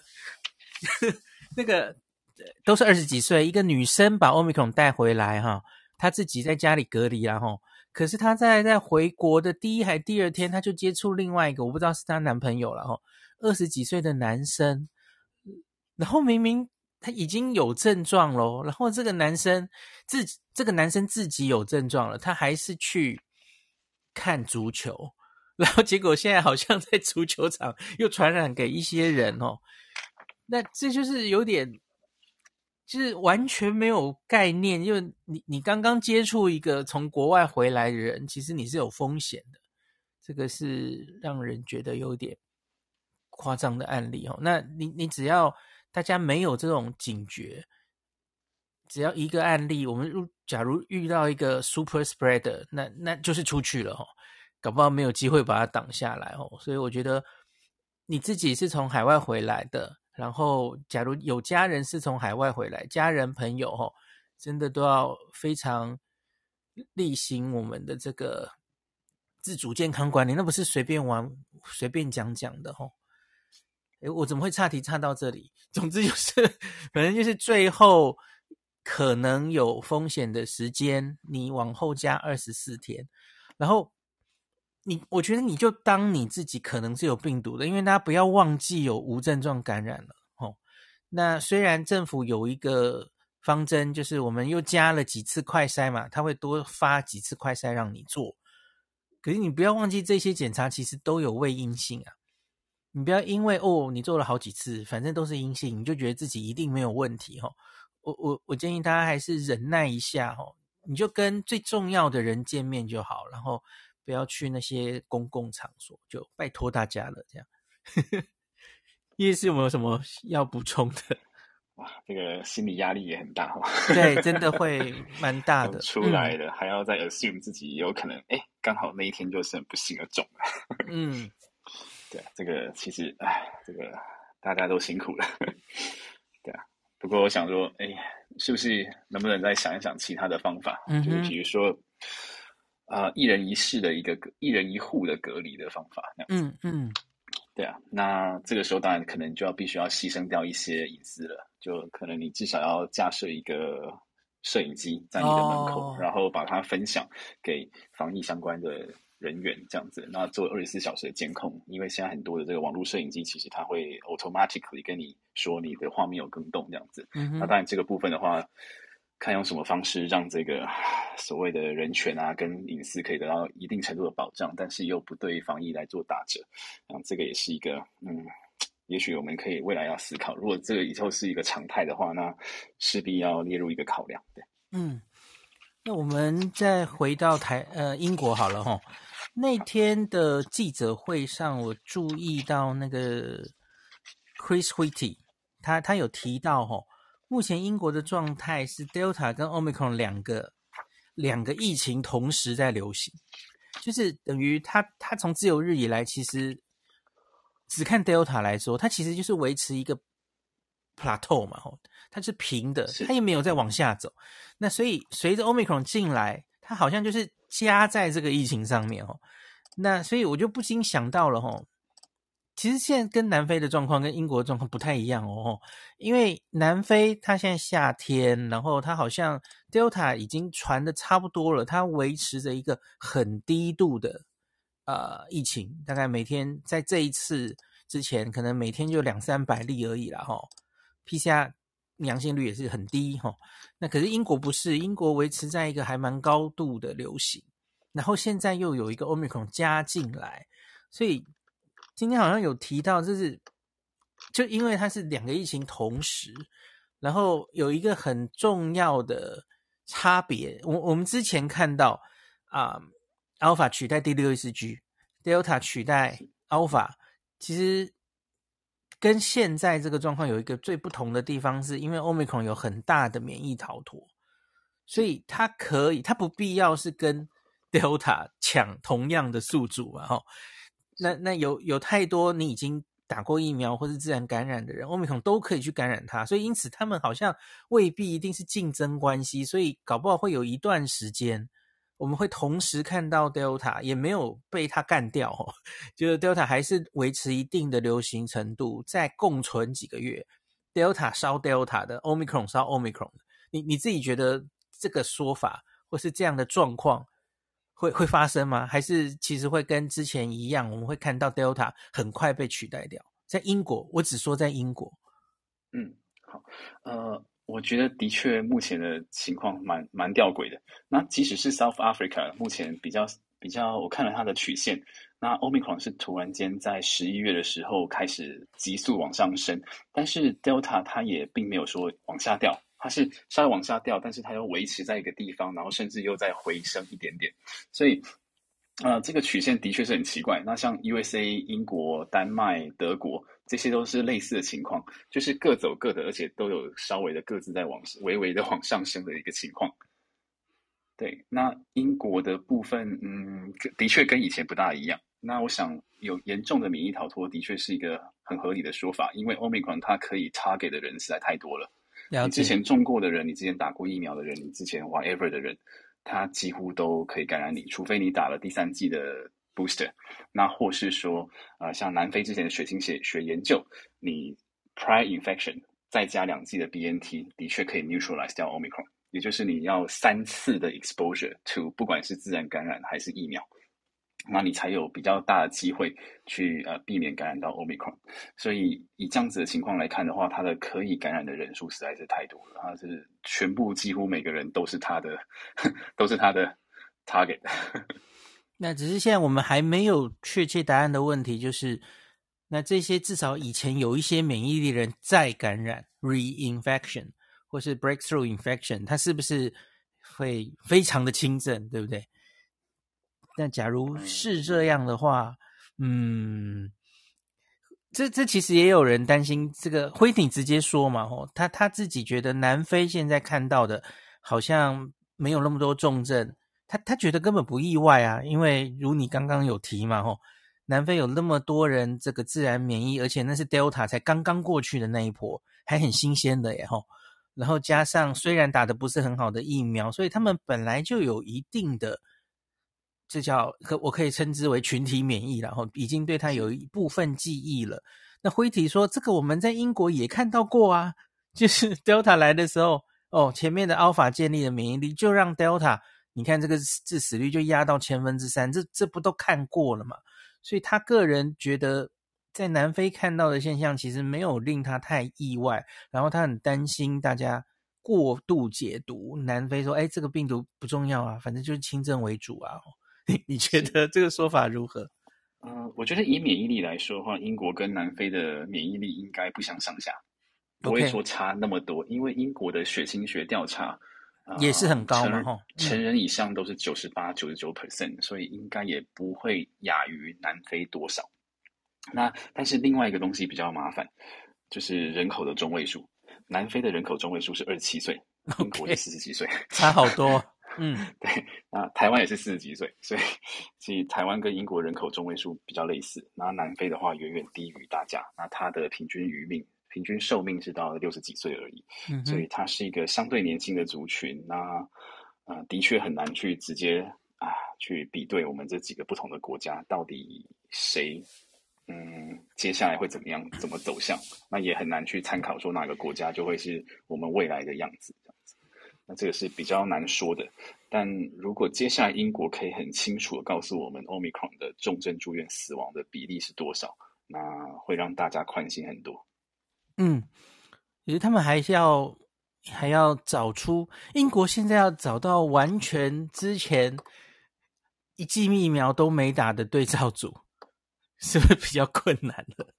(laughs) 那个。都是二十几岁，一个女生把 Omicron 带回来哈，她自己在家里隔离然后，可是她在在回国的第一还第二天，她就接触另外一个，我不知道是她男朋友了哈，二十几岁的男生，然后明明他已经有症状咯，然后这个男生自这个男生自己有症状了，他还是去看足球，然后结果现在好像在足球场又传染给一些人哦，那这就是有点。就是完全没有概念，因为你你刚刚接触一个从国外回来的人，其实你是有风险的，这个是让人觉得有点夸张的案例哦。那你你只要大家没有这种警觉，只要一个案例，我们如假如遇到一个 super spreader，那那就是出去了哦，搞不好没有机会把它挡下来哦。所以我觉得你自己是从海外回来的。然后，假如有家人是从海外回来，家人朋友吼，真的都要非常例行我们的这个自主健康管理，那不是随便玩、随便讲讲的吼。诶，我怎么会岔题岔到这里？(laughs) 总之就是，(laughs) 反正就是最后可能有风险的时间，你往后加二十四天，然后。你我觉得你就当你自己可能是有病毒的，因为大家不要忘记有无症状感染了哦。那虽然政府有一个方针，就是我们又加了几次快筛嘛，他会多发几次快筛让你做。可是你不要忘记这些检查其实都有未阴性啊。你不要因为哦你做了好几次，反正都是阴性，你就觉得自己一定没有问题哈。我我我建议大家还是忍耐一下哈。你就跟最重要的人见面就好，然后不要去那些公共场所，就拜托大家了。这样，(laughs) 叶师有没有什么要补充的？(laughs) 哇，这个心理压力也很大哈。(laughs) 对，真的会蛮大的。出来的、嗯、还要再 assume 自己有可能，哎，刚好那一天就是很不幸而中了。嗯，对，这个其实，哎，这个大家都辛苦了。对啊，不过我想说，哎，是不是能不能再想一想其他的方法？嗯、就是比如说，啊、呃，一人一室的一个一人一户的隔离的方法，那样子。嗯嗯。对啊，那这个时候当然可能就要必须要牺牲掉一些隐私了，就可能你至少要架设一个摄影机在你的门口，哦、然后把它分享给防疫相关的人员，这样子，那做二十四小时的监控，因为现在很多的这个网络摄影机其实它会 automatically 跟你说你的画面有更动这样子，嗯、那当然这个部分的话。看用什么方式让这个所谓的人权啊跟隐私可以得到一定程度的保障，但是又不对防疫来做打折，啊，这个也是一个嗯，也许我们可以未来要思考，如果这个以后是一个常态的话，那势必要列入一个考量。对，嗯，那我们再回到台呃英国好了齁，那天的记者会上，我注意到那个 Chris Whitty，他他有提到哦。目前英国的状态是 Delta 跟 Omicron 两个两个疫情同时在流行，就是等于他他从自由日以来，其实只看 Delta 来说，它其实就是维持一个 plateau 嘛，吼，它是平的，它也没有再往下走。那所以随着 Omicron 进来，它好像就是加在这个疫情上面，哦。那所以我就不禁想到了，吼。其实现在跟南非的状况跟英国的状况不太一样哦，因为南非它现在夏天，然后它好像 Delta 已经传的差不多了，它维持着一个很低度的呃疫情，大概每天在这一次之前可能每天就两三百例而已啦哈，PCR 阳性率也是很低哈，那可是英国不是，英国维持在一个还蛮高度的流行，然后现在又有一个 Omicron 加进来，所以。今天好像有提到，就是就因为它是两个疫情同时，然后有一个很重要的差别。我我们之前看到啊，Alpha 取代第六世 G，Delta 取代 Alpha，其实跟现在这个状况有一个最不同的地方，是因为 Omicron 有很大的免疫逃脱，所以它可以，它不必要是跟 Delta 抢同样的宿主嘛，哈。那那有有太多你已经打过疫苗或是自然感染的人，Omicron 都可以去感染它，所以因此他们好像未必一定是竞争关系，所以搞不好会有一段时间我们会同时看到 Delta 也没有被它干掉，哦，就是 Delta 还是维持一定的流行程度，再共存几个月，Delta 烧 Delta 的，Omicron 烧 Omicron，你你自己觉得这个说法或是这样的状况？会会发生吗？还是其实会跟之前一样？我们会看到 Delta 很快被取代掉。在英国，我只说在英国。嗯，好，呃，我觉得的确目前的情况蛮蛮吊诡的。那即使是 South Africa，目前比较比较，我看了它的曲线，那 Omicron 是突然间在十一月的时候开始急速往上升，但是 Delta 它也并没有说往下掉。它是稍微往下掉，但是它又维持在一个地方，然后甚至又再回升一点点，所以，呃，这个曲线的确是很奇怪。那像 USA、英国、丹麦、德国，这些都是类似的情况，就是各走各的，而且都有稍微的各自在往微微的往上升的一个情况。对，那英国的部分，嗯，的确跟以前不大一样。那我想有严重的免疫逃脱，的确是一个很合理的说法，因为 Omicron 它可以 target 的人实在太多了。你之前中过的人，你之前打过疫苗的人，你之前 whatever 的人，它几乎都可以感染你，除非你打了第三剂的 booster，那或是说，呃，像南非之前的血清血血研究，你 prior infection 再加两剂的 BNT，的确可以 neutralize 掉 Omicron，也就是你要三次的 exposure to 不管是自然感染还是疫苗。那你才有比较大的机会去呃避免感染到 Omicron，所以以这样子的情况来看的话，它的可以感染的人数实在是太多了，它是全部几乎每个人都是他的，(laughs) 都是他的 target。(laughs) 那只是现在我们还没有确切答案的问题，就是那这些至少以前有一些免疫力的人再感染 reinfection 或是 breakthrough infection，它是不是会非常的轻症，对不对？那假如是这样的话，嗯，这这其实也有人担心，这个辉挺直接说嘛，哦，他他自己觉得南非现在看到的，好像没有那么多重症，他他觉得根本不意外啊，因为如你刚刚有提嘛，吼，南非有那么多人这个自然免疫，而且那是 Delta 才刚刚过去的那一波，还很新鲜的耶，吼，然后加上虽然打的不是很好的疫苗，所以他们本来就有一定的。这叫可我可以称之为群体免疫，然后已经对他有一部分记忆了。那辉体说，这个我们在英国也看到过啊，就是 (laughs) Delta 来的时候，哦，前面的 Alpha 建立的免疫力就让 Delta，你看这个致死率就压到千分之三，这这不都看过了嘛？所以他个人觉得，在南非看到的现象其实没有令他太意外，然后他很担心大家过度解读南非说，哎，这个病毒不重要啊，反正就是轻症为主啊。你觉得这个说法如何？嗯、呃，我觉得以免疫力来说的话，英国跟南非的免疫力应该不相上下，不会说差那么多。因为英国的血清学调查、呃、也是很高嘛，成，成人以上都是九十八、九十九 percent，所以应该也不会亚于南非多少。那但是另外一个东西比较麻烦，就是人口的中位数。南非的人口中位数是二十七岁.英国是四十几岁，差好多。嗯，(laughs) 对，那台湾也是四十几岁，所以所以台湾跟英国人口中位数比较类似。那南非的话远远低于大家，那它的平均余命、平均寿命是到六十几岁而已，嗯，所以它是一个相对年轻的族群。那呃，的确很难去直接啊去比对我们这几个不同的国家到底谁嗯接下来会怎么样怎么走向，那也很难去参考说哪个国家就会是我们未来的样子。那这个是比较难说的，但如果接下来英国可以很清楚的告诉我们 Omicron 的重症住院死亡的比例是多少，那会让大家宽心很多。嗯，其实他们还是要还要找出英国现在要找到完全之前一剂疫苗都没打的对照组，(laughs) 是不是比较困难了？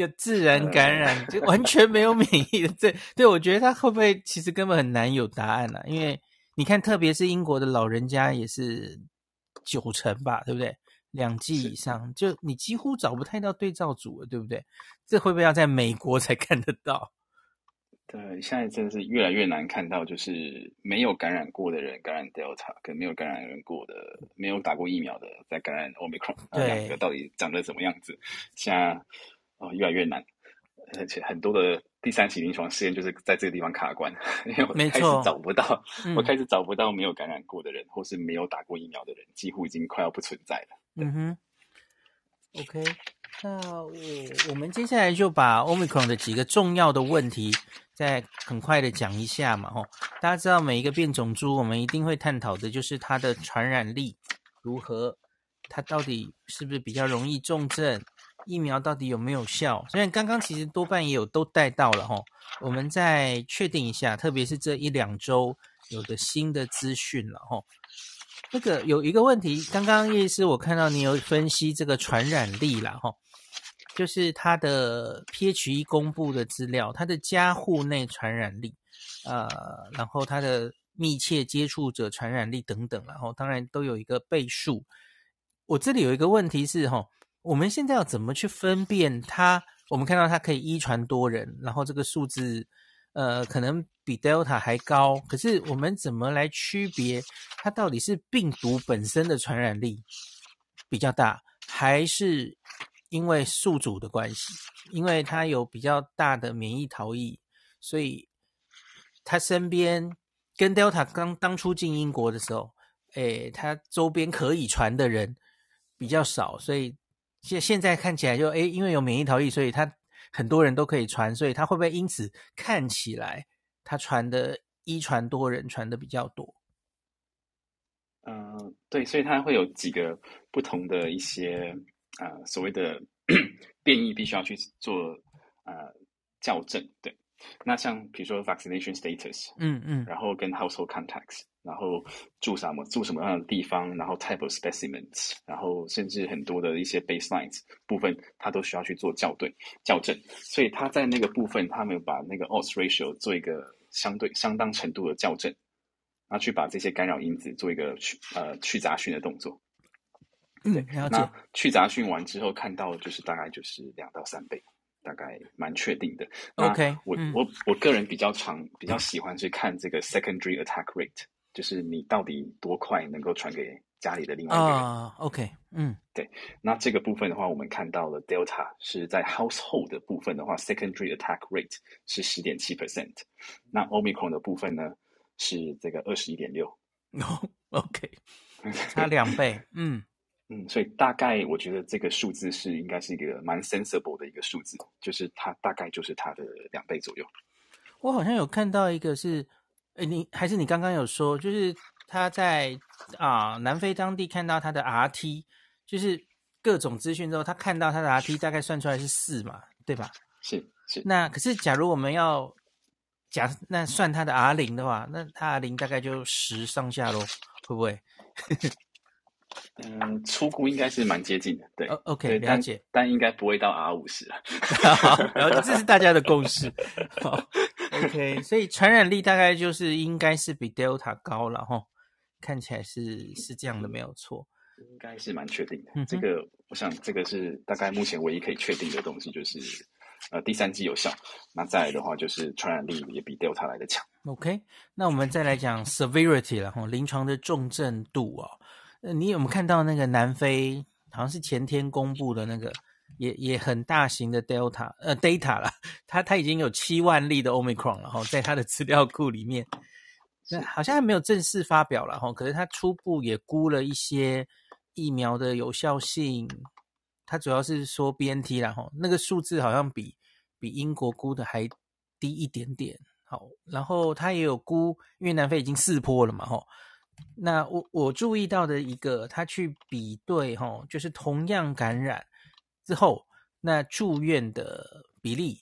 就自然感染，就完全没有免疫的，这对我觉得他会不会其实根本很难有答案啊？因为你看，特别是英国的老人家也是九成吧，对不对？两剂以上，就你几乎找不太到对照组了，对不对？这会不会要在美国才看得到？对，现在真的是越来越难看到，就是没有感染过的人感染 Delta，跟没有感染过的、没有打过疫苗的在感染 Omicron，对，两个到底长得怎么样子？现在。哦，越来越难，而且很多的第三期临床试验就是在这个地方卡关，因为我开始找不到，我开始找不到没有感染过的人，嗯、或是没有打过疫苗的人，几乎已经快要不存在了。嗯哼，OK，那我我们接下来就把 Omicron 的几个重要的问题再很快的讲一下嘛，吼，大家知道每一个变种株，我们一定会探讨的就是它的传染力如何，它到底是不是比较容易重症。疫苗到底有没有效？虽然刚刚其实多半也有都带到了哈，我们再确定一下，特别是这一两周有的新的资讯了哈。那个有一个问题，刚刚叶医师我看到你有分析这个传染力了哈，就是它的 PHE 公布的资料，它的家户内传染力，呃，然后它的密切接触者传染力等等，然后当然都有一个倍数。我这里有一个问题是哈。我们现在要怎么去分辨它？我们看到它可以一传多人，然后这个数字，呃，可能比 Delta 还高。可是我们怎么来区别它到底是病毒本身的传染力比较大，还是因为宿主的关系？因为它有比较大的免疫逃逸，所以他身边跟 Delta 刚当初进英国的时候，诶，他周边可以传的人比较少，所以。现现在看起来就诶，因为有免疫逃逸，所以他很多人都可以传，所以他会不会因此看起来他传的一传多人传的比较多？嗯、呃，对，所以他会有几个不同的一些呃所谓的 (clears throat) 变异，必须要去做呃校正。对，那像比如说 vaccination status，嗯嗯，然后跟 household contacts。然后住什么住什么样的地方，然后 type of specimens，然后甚至很多的一些 baselines 部分，它都需要去做校对校正。所以他在那个部分，他们把那个 odds ratio 做一个相对相当程度的校正。然后去把这些干扰因子做一个去呃去杂讯的动作。嗯，对，了解。那去杂讯完之后，看到就是大概就是两到三倍，大概蛮确定的。OK，我、嗯、我我个人比较常比较喜欢去看这个 secondary attack rate，就是你到底多快能够传给家里的另外一个人。啊、uh,，OK，嗯，对。那这个部分的话，我们看到了 Delta 是在 household 的部分的话，secondary attack rate 是十点七 percent，那 Omicron 的部分呢是这个二十一点六。(laughs) OK，差两倍，嗯。(laughs) 嗯，所以大概我觉得这个数字是应该是一个蛮 sensible 的一个数字，就是它大概就是它的两倍左右。我好像有看到一个是，诶你还是你刚刚有说，就是他在啊南非当地看到他的 RT，就是各种资讯之后，他看到他的 RT 大概算出来是四嘛，对吧？是是。那可是假如我们要假那算他的 R 零的话，那他 R 零大概就十上下喽，会不会？(laughs) 嗯，初估应该是蛮接近的，对。Oh, OK，了解，但，但应该不会到 R 五十了。(laughs) 好，然后这是大家的共识。(laughs) 好，OK，所以传染力大概就是应该是比 Delta 高了哈，看起来是是这样的，没有错。应该是蛮确定的。嗯、这个我想这个是大概目前唯一可以确定的东西，就是呃第三季有效。那再来的话，就是传染力也比 Delta 来的强。OK，那我们再来讲 severity 了哈，临床的重症度哦。呃，你有没有看到那个南非好像是前天公布的那个也也很大型的 Delta 呃 data 了，它它已经有七万例的 Omicron 了哈，在它的资料库里面，那好像还没有正式发表了哈，可是它初步也估了一些疫苗的有效性，它主要是说 BNT 啦哈，那个数字好像比比英国估的还低一点点，好，然后它也有估，因为南非已经四波了嘛哈。那我我注意到的一个，他去比对齁，就是同样感染之后，那住院的比例，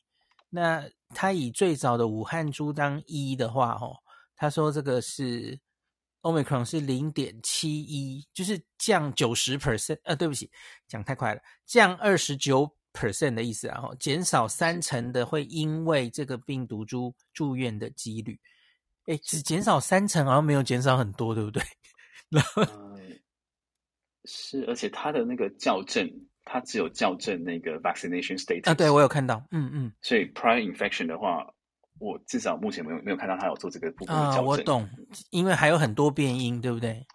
那他以最早的武汉株当一的话，哦，他说这个是 Omicron 是零点七一，就是降九十 percent，呃，对不起，讲太快了，降二十九 percent 的意思，然后减少三成的会因为这个病毒株住院的几率。哎，只减少三成，好像没有减少很多，对不对？(laughs) 是，而且它的那个校正，它只有校正那个 vaccination status 啊。对，我有看到，嗯嗯。所以 prior infection 的话，我至少目前没有没有看到他有做这个部分的校正。啊，我懂，因为还有很多变因，对不对？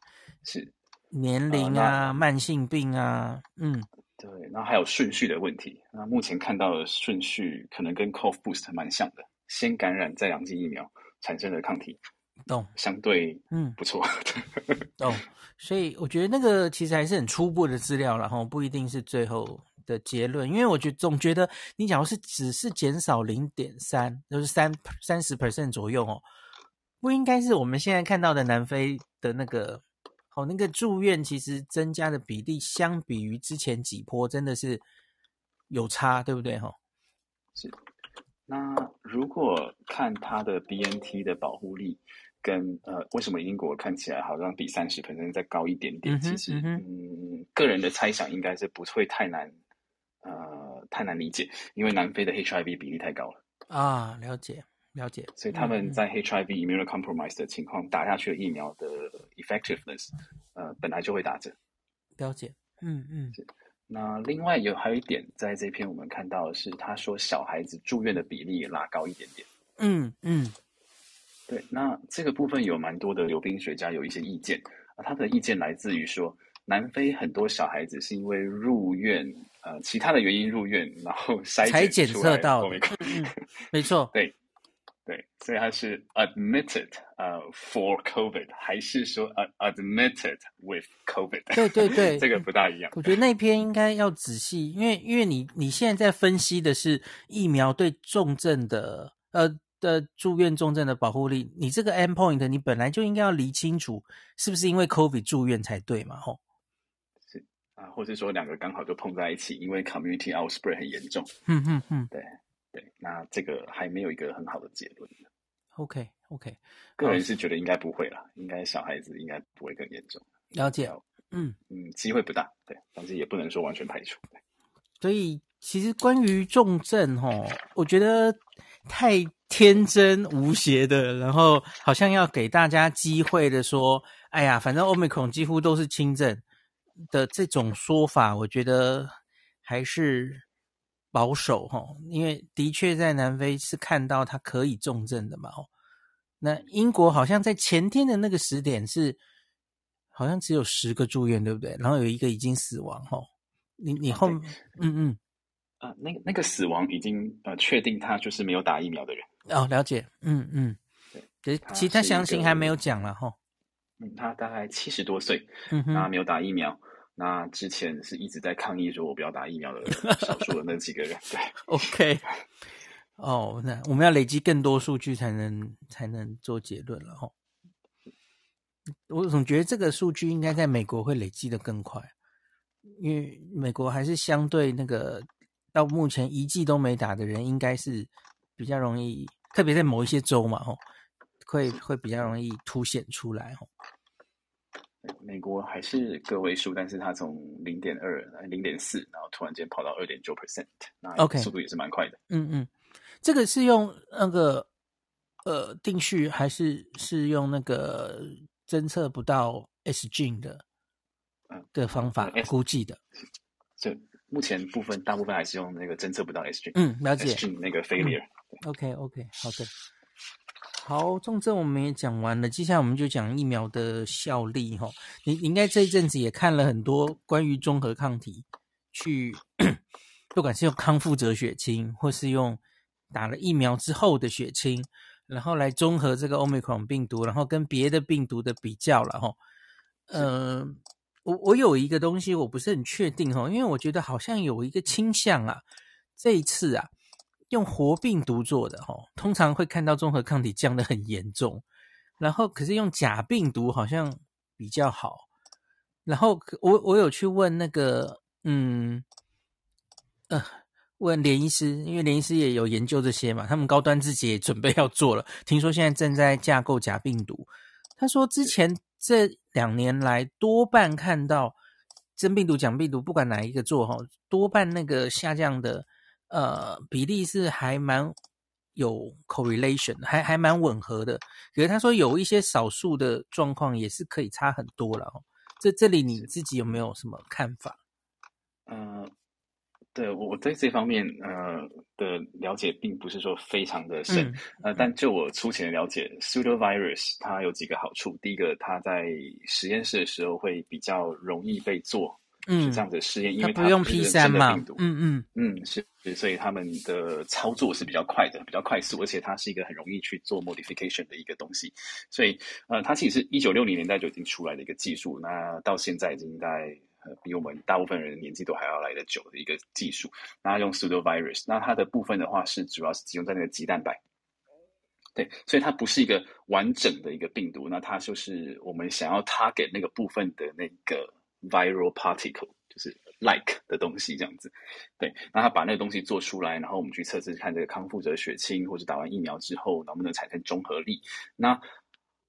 是年龄啊，慢性病啊，嗯，对，然后还有顺序的问题。那目前看到的顺序可能跟 cough boost 蛮像的，先感染再两剂疫苗。产生的抗体，懂，相对嗯不错，(laughs) 懂，所以我觉得那个其实还是很初步的资料，然后不一定是最后的结论，因为我觉得总觉得你假如是只是减少零点三，就是三三十 percent 左右哦，不应该是我们现在看到的南非的那个哦，那个住院其实增加的比例，相比于之前几波真的是有差，对不对哈？是。那如果看它的 BNT 的保护力跟呃，为什么英国看起来好像比三十 percent 再高一点点？嗯、其实嗯，嗯，个人的猜想应该是不会太难，呃，太难理解，因为南非的 HIV 比例太高了啊。了解，了解。所以他们在 HIV immunocompromised 的情况打下去的疫苗的 effectiveness，呃，本来就会打折。了解，嗯嗯。那另外有还有一点，在这篇我们看到的是，他说小孩子住院的比例也拉高一点点。嗯嗯，对。那这个部分有蛮多的流冰学家有一些意见啊，他的意见来自于说，南非很多小孩子是因为入院，呃，其他的原因入院，然后筛才检测到没错，(laughs) 对。对，所以他是 admitted 呃、uh, for COVID，还是说 admitted with COVID？对对对，(laughs) 这个不大一样。我觉得那篇应该要仔细，因为因为你你现在在分析的是疫苗对重症的呃的住院重症的保护力，你这个 endpoint 你本来就应该要理清楚是不是因为 COVID 住院才对嘛？吼，是啊，或者说两个刚好就碰在一起，因为 community outbreak 很严重。嗯嗯嗯，对。对，那这个还没有一个很好的结论。OK OK，个人是觉得应该不会了，应该小孩子应该不会更严重。了解，嗯嗯，机会不大，对，但是也不能说完全排除。对，所以其实关于重症吼，我觉得太天真无邪的，然后好像要给大家机会的说，哎呀，反正 Omicron 几乎都是轻症的这种说法，我觉得还是保守哈，因为的确在南非是看到它可以重症的嘛哦。那英国好像在前天的那个时点是，好像只有十个住院，对不对？然后有一个已经死亡哦。你你后嗯嗯。啊，那个那个死亡已经呃确定，他就是没有打疫苗的人哦，了解，嗯嗯，对，其他详情还没有讲了哈。嗯，他大概七十多岁，嗯哼，那没有打疫苗，那之前是一直在抗议说我不要打疫苗的，少数的那几个人，对，(laughs) OK，(laughs) 哦，那我们要累积更多数据才能才能做结论了哈。我总觉得这个数据应该在美国会累积的更快，因为美国还是相对那个。到目前一剂都没打的人，应该是比较容易，特别在某一些州嘛，吼，会会比较容易凸显出来，吼。美国还是个位数，但是它从零点二、零点四，然后突然间跑到二点九 percent，那 OK，速度也是蛮快的。嗯嗯，这个是用那个呃定序，还是是用那个侦测不到 S gene 的的方法估计的？就。目前部分大部分还是用那个侦测不到 S gene，嗯，了解 S gene 那个 failure。嗯、OK OK，好的，好，重症我们也讲完了，接下来我们就讲疫苗的效力哈。你你应该这一阵子也看了很多关于综合抗体，去 (coughs) 不管是用康复者血清，或是用打了疫苗之后的血清，然后来综合这个 Omicron 病毒，然后跟别的病毒的比较了哈，嗯。呃我我有一个东西我不是很确定哈，因为我觉得好像有一个倾向啊，这一次啊用活病毒做的哈，通常会看到中和抗体降得很严重，然后可是用假病毒好像比较好，然后我我有去问那个嗯呃问连医师，因为连医师也有研究这些嘛，他们高端自己也准备要做了，听说现在正在架构假病毒，他说之前。这两年来，多半看到真病毒、假病毒，不管哪一个做哈，多半那个下降的呃比例是还蛮有 correlation，还还蛮吻合的。可是他说有一些少数的状况也是可以差很多了。这这里你自己有没有什么看法？嗯。对，我对这方面呃的了解并不是说非常的深，嗯、呃，但就我粗浅的了解，pseudovirus 它有几个好处。第一个，它在实验室的时候会比较容易被做，嗯，这样的试验，因为它不用 P 三嘛，嗯嗯。嗯，是，所以他们的操作是比较快的，比较快速，而且它是一个很容易去做 modification 的一个东西。所以，呃，它其实是一九六零年代就已经出来的一个技术，那到现在已经在。比我们大部分人年纪都还要来得久的一个技术，那它用 pseudovirus，那它的部分的话是主要是集中在那个鸡蛋白，对，所以它不是一个完整的一个病毒，那它就是我们想要 target 那个部分的那个 viral particle，就是 like 的东西这样子，对，那他把那个东西做出来，然后我们去测试看这个康复者血清或者打完疫苗之后能不能产生中和力，那。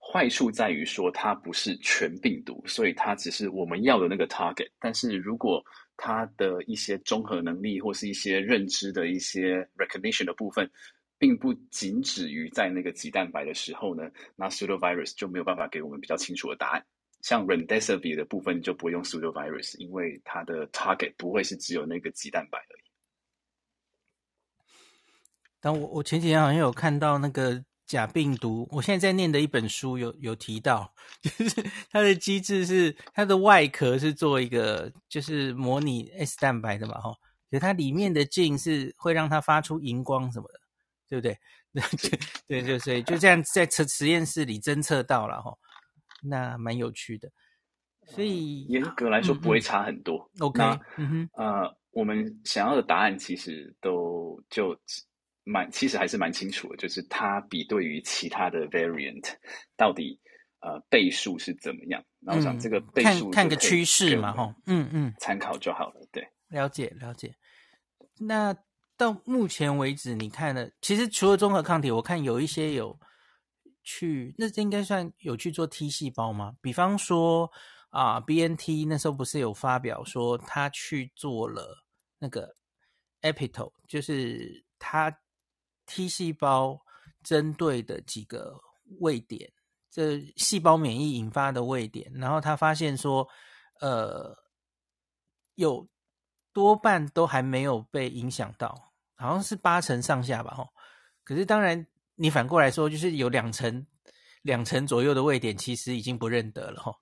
坏处在于说它不是全病毒，所以它只是我们要的那个 target。但是如果它的一些综合能力或是一些认知的一些 recognition 的部分，并不仅止于在那个棘蛋白的时候呢，那 pseudovirus 就没有办法给我们比较清楚的答案。像 remdesivir 的部分就不会用 pseudovirus，因为它的 target 不会是只有那个鸡蛋白而已。但我我前几天好像有看到那个。假病毒，我现在在念的一本书有有提到，(laughs) 就是它的机制是它的外壳是做一个就是模拟 S 蛋白的嘛，哈，可是它里面的镜是会让它发出荧光什么的，对不对？(laughs) 对，就所以就这样在实实验室里侦测到了哈，那蛮有趣的。所以严格来说不会差很多。嗯、OK，嗯哼，呃，我们想要的答案其实都就。蛮其实还是蛮清楚的，就是它比对于其他的 variant 到底呃倍数是怎么样？那我想这个倍数、嗯、看，看个趋势嘛，哈，嗯嗯，参考就好了。对，了解了解。那到目前为止，你看了，其实除了综合抗体，我看有一些有去，那应该算有去做 T 细胞吗？比方说啊，BNT 那时候不是有发表说他去做了那个 epitope，就是他。T 细胞针对的几个位点，这细胞免疫引发的位点，然后他发现说，呃，有多半都还没有被影响到，好像是八成上下吧，吼。可是当然，你反过来说，就是有两成、两成左右的位点，其实已经不认得了，(laughs) 吼。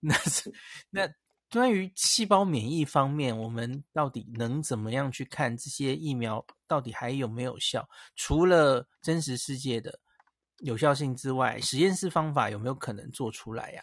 那是那。关于细胞免疫方面，我们到底能怎么样去看这些疫苗到底还有没有效？除了真实世界的有效性之外，实验室方法有没有可能做出来呀、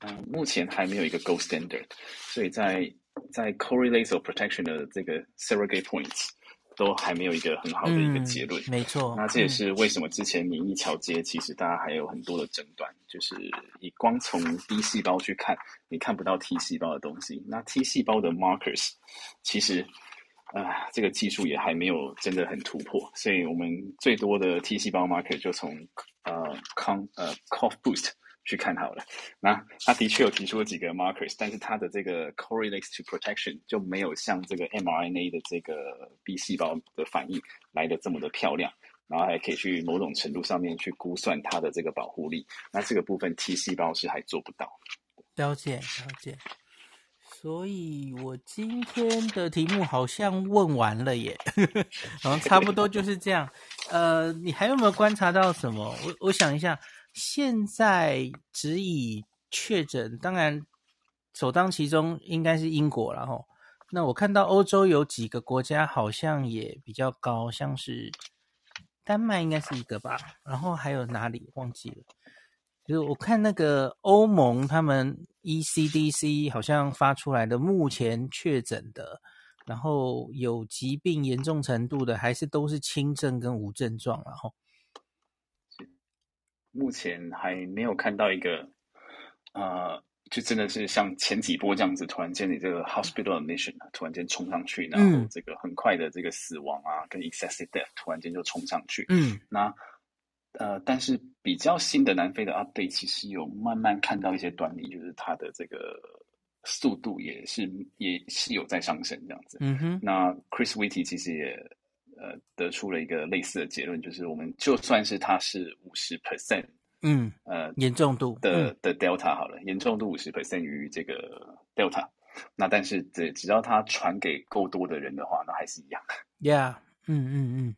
嗯，目前还没有一个 gold standard，所以在在 correlates of protection 的这个 surrogate points。都还没有一个很好的一个结论，嗯、没错。那这也是为什么之前免疫桥接，其实大家还有很多的争端，就是你光从 B 细胞去看，你看不到 T 细胞的东西。那 T 细胞的 markers，其实啊、呃，这个技术也还没有真的很突破，所以我们最多的 T 细胞 marker 就从呃康呃 cough boost。去看好了，那他的确有提出了几个 markers，但是他的这个 correlates to protection 就没有像这个 mRNA 的这个 B 细胞的反应来的这么的漂亮，然后还可以去某种程度上面去估算它的这个保护力。那这个部分 T 细胞是还做不到。了解，了解。所以我今天的题目好像问完了耶，(laughs) 好像差不多就是这样。呃，你还有没有观察到什么？我我想一下。现在只以确诊，当然首当其冲应该是英国了吼。那我看到欧洲有几个国家好像也比较高，像是丹麦应该是一个吧，然后还有哪里忘记了？就是我看那个欧盟他们 ECDC 好像发出来的目前确诊的，然后有疾病严重程度的，还是都是轻症跟无症状，然后。目前还没有看到一个，呃，就真的是像前几波这样子，突然间你这个 hospital admission 突然间冲上去，然后这个很快的这个死亡啊，跟 excessive death 突然间就冲上去。嗯，那呃，但是比较新的南非的 update 其实有慢慢看到一些端倪，就是它的这个速度也是也是有在上升这样子。嗯哼，那 Chris Whitty 其实也。呃，得出了一个类似的结论，就是我们就算是它是五十 percent，嗯，呃，严重度的的 delta 好了，严重度五十 percent 于这个 delta，那但是这只要它传给够多的人的话，那还是一样。(laughs) Yeah，嗯嗯嗯，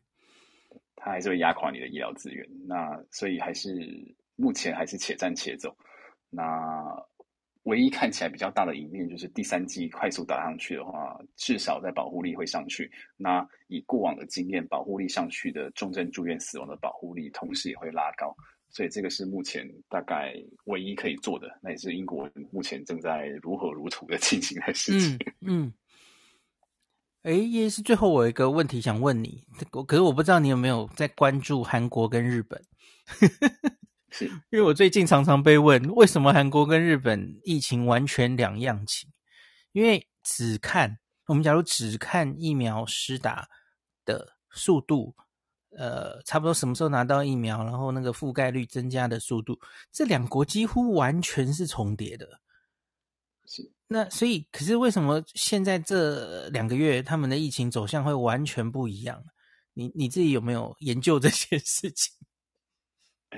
它还是会压垮你的医疗资源。那所以还是目前还是且战且走。那。唯一看起来比较大的赢面就是第三剂快速打上去的话，至少在保护力会上去。那以过往的经验，保护力上去的重症住院死亡的保护力，同时也会拉高。所以这个是目前大概唯一可以做的，那也是英国目前正在如火如荼的进行的事情。嗯，哎、也是最后我有一个问题想问你，我可是我不知道你有没有在关注韩国跟日本。是因为我最近常常被问，为什么韩国跟日本疫情完全两样情？因为只看我们假如只看疫苗施打的速度，呃，差不多什么时候拿到疫苗，然后那个覆盖率增加的速度，这两国几乎完全是重叠的。是那所以，可是为什么现在这两个月他们的疫情走向会完全不一样？你你自己有没有研究这些事情？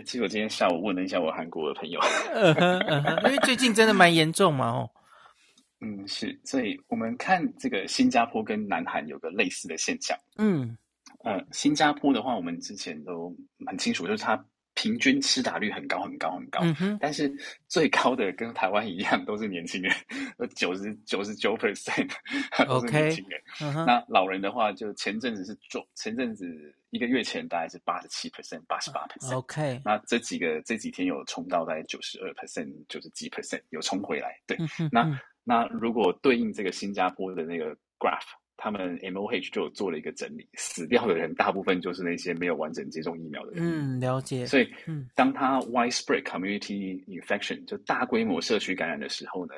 其实我今天下午问了一下我韩国的朋友，嗯哼嗯哼，因为最近真的蛮严重嘛，哦，(laughs) 嗯，是，所以我们看这个新加坡跟南韩有个类似的现象，嗯，呃，新加坡的话，我们之前都蛮清楚，就是它。平均吃打率很高很高很高，嗯，但是最高的跟台湾一样，都是年轻人，(laughs) 呃，九十九十九 percent (laughs) 都是年轻人。Okay, uh-huh. 那老人的话，就前阵子是重，前阵子一个月前大概是八十七 percent，八十八 percent。OK，那这几个这几天有冲到大概九十二 percent，九十几 percent 有冲回来。对，嗯，那那如果对应这个新加坡的那个 graph。他们 M O H 就有做了一个整理，死掉的人大部分就是那些没有完整接种疫苗的人。嗯，了解。所以，嗯，当他 widespread community infection 就大规模社区感染的时候呢，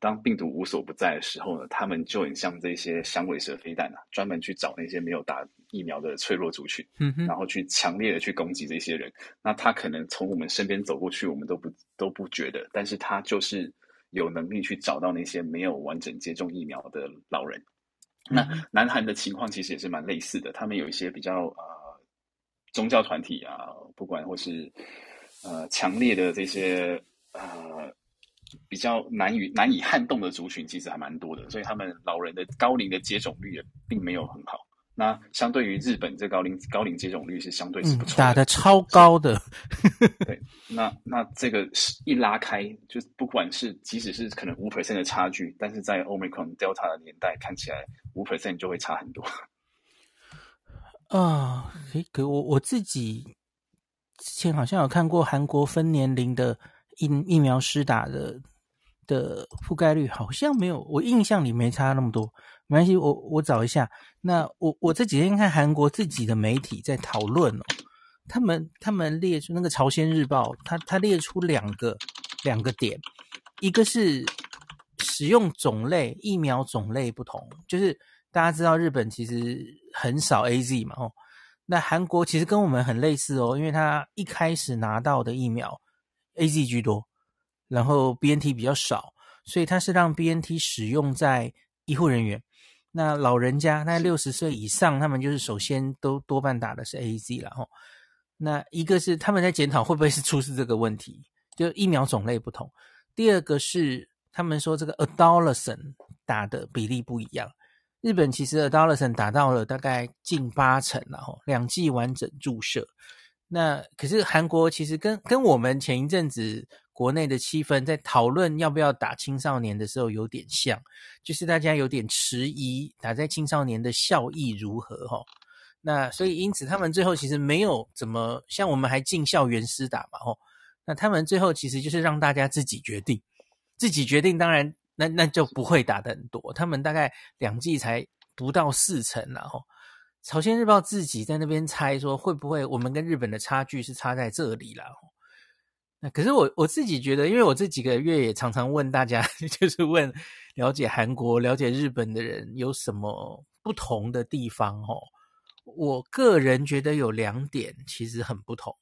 当病毒无所不在的时候呢，他们就很像这些响尾蛇飞弹啊，专门去找那些没有打疫苗的脆弱族群，嗯哼，然后去强烈的去攻击这些人。那他可能从我们身边走过去，我们都不都不觉得，但是他就是有能力去找到那些没有完整接种疫苗的老人。那南韩的情况其实也是蛮类似的，他们有一些比较呃宗教团体啊，不管或是呃强烈的这些呃比较难以难以撼动的族群，其实还蛮多的，所以他们老人的高龄的接种率也并没有很好。那相对于日本，这高龄高龄接种率是相对是不错的，嗯，打的超高的。对，那那这个一拉开，就不管是即使是可能五 percent 的差距，但是在 Omicron Delta 的年代，看起来五 percent 就会差很多。啊，诶，可我我自己之前好像有看过韩国分年龄的疫疫苗施打的的覆盖率，好像没有，我印象里没差那么多。没关系，我我找一下。那我我这几天看韩国自己的媒体在讨论哦，他们他们列出那个朝鲜日报，他他列出两个两个点，一个是使用种类疫苗种类不同，就是大家知道日本其实很少 AZ 嘛哦，那韩国其实跟我们很类似哦，因为他一开始拿到的疫苗 AZ 居多，然后 BNT 比较少，所以他是让 BNT 使用在医护人员。那老人家，那六十岁以上，他们就是首先都多半打的是 AZ 了吼。那一个是他们在检讨会不会是出示这个问题，就疫苗种类不同。第二个是他们说这个 adolescent 打的比例不一样。日本其实 adolescent 打到了大概近八成了吼，两剂完整注射。那可是韩国其实跟跟我们前一阵子。国内的气氛在讨论要不要打青少年的时候有点像，就是大家有点迟疑，打在青少年的效益如何哈？那所以因此他们最后其实没有怎么像我们还进校园施打嘛吼？那他们最后其实就是让大家自己决定，自己决定，当然那那就不会打得很多，他们大概两季才不到四成然后。朝鲜日报自己在那边猜说会不会我们跟日本的差距是差在这里了。那可是我我自己觉得，因为我这几个月也常常问大家，(laughs) 就是问了解韩国、了解日本的人有什么不同的地方哦。我个人觉得有两点其实很不同。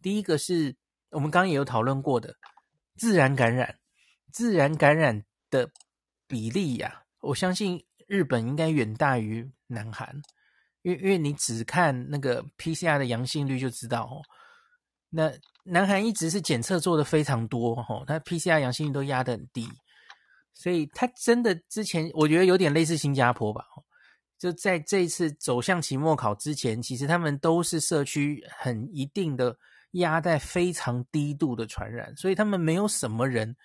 第一个是我们刚刚也有讨论过的自然感染，自然感染的比例呀、我相信日本应该远大于南韩，因为因为你只看那个 PCR 的阳性率就知道哦。那南韩一直是检测做的非常多，吼，它 PCR 阳性率都压得很低，所以它真的之前我觉得有点类似新加坡吧，就在这一次走向期末考之前，其实他们都是社区很一定的压在非常低度的传染，所以他们没有什么人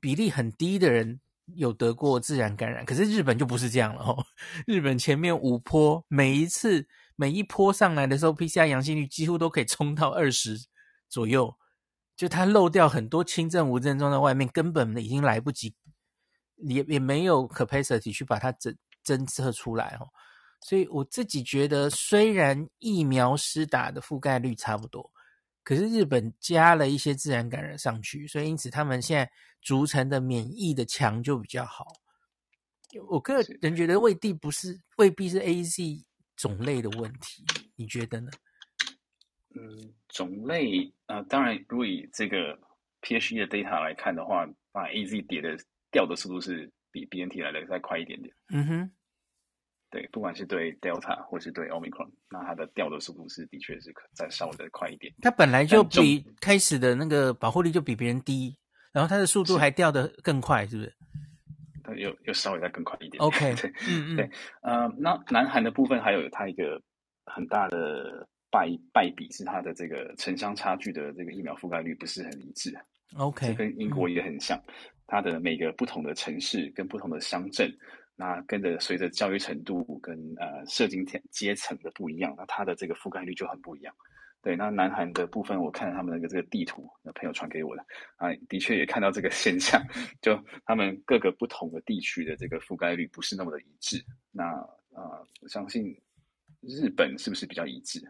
比例很低的人有得过自然感染，可是日本就不是这样了，吼，日本前面五波每一次每一波上来的时候，PCR 阳性率几乎都可以冲到二十。左右，就他漏掉很多轻症无症状在外面，根本已经来不及，也也没有 capacity 去把它侦侦测出来哦。所以我自己觉得，虽然疫苗施打的覆盖率差不多，可是日本加了一些自然感染上去，所以因此他们现在逐层的免疫的墙就比较好。我个人觉得未必不是，未必是 AZ 种类的问题，你觉得呢？嗯，种类啊、呃，当然，如果以这个 PHE 的 data 来看的话，把 AZ 叠的掉的速度是比 BNT 来的再快一点点。嗯哼，对，不管是对 Delta 或是对 Omicron，那它的掉的速度是的确是可再稍微的快一点。它本来就比开始的那个保护力就比别人低，然后它的速度还掉的更快，是，是不是？它又又稍微再更快一点点。OK，对，嗯嗯，对，呃，那南韩的部分还有它一个很大的。败败笔是它的这个城乡差距的这个疫苗覆盖率不是很一致，OK，这跟英国也很像，它的每个不同的城市跟不同的乡镇，那跟着随着教育程度跟呃社经阶层的不一样，那它的这个覆盖率就很不一样。对，那南韩的部分，我看他们那个这个地图，那朋友传给我的啊，的确也看到这个现象，(laughs) 就他们各个不同的地区的这个覆盖率不是那么的一致。那啊、呃，我相信日本是不是比较一致？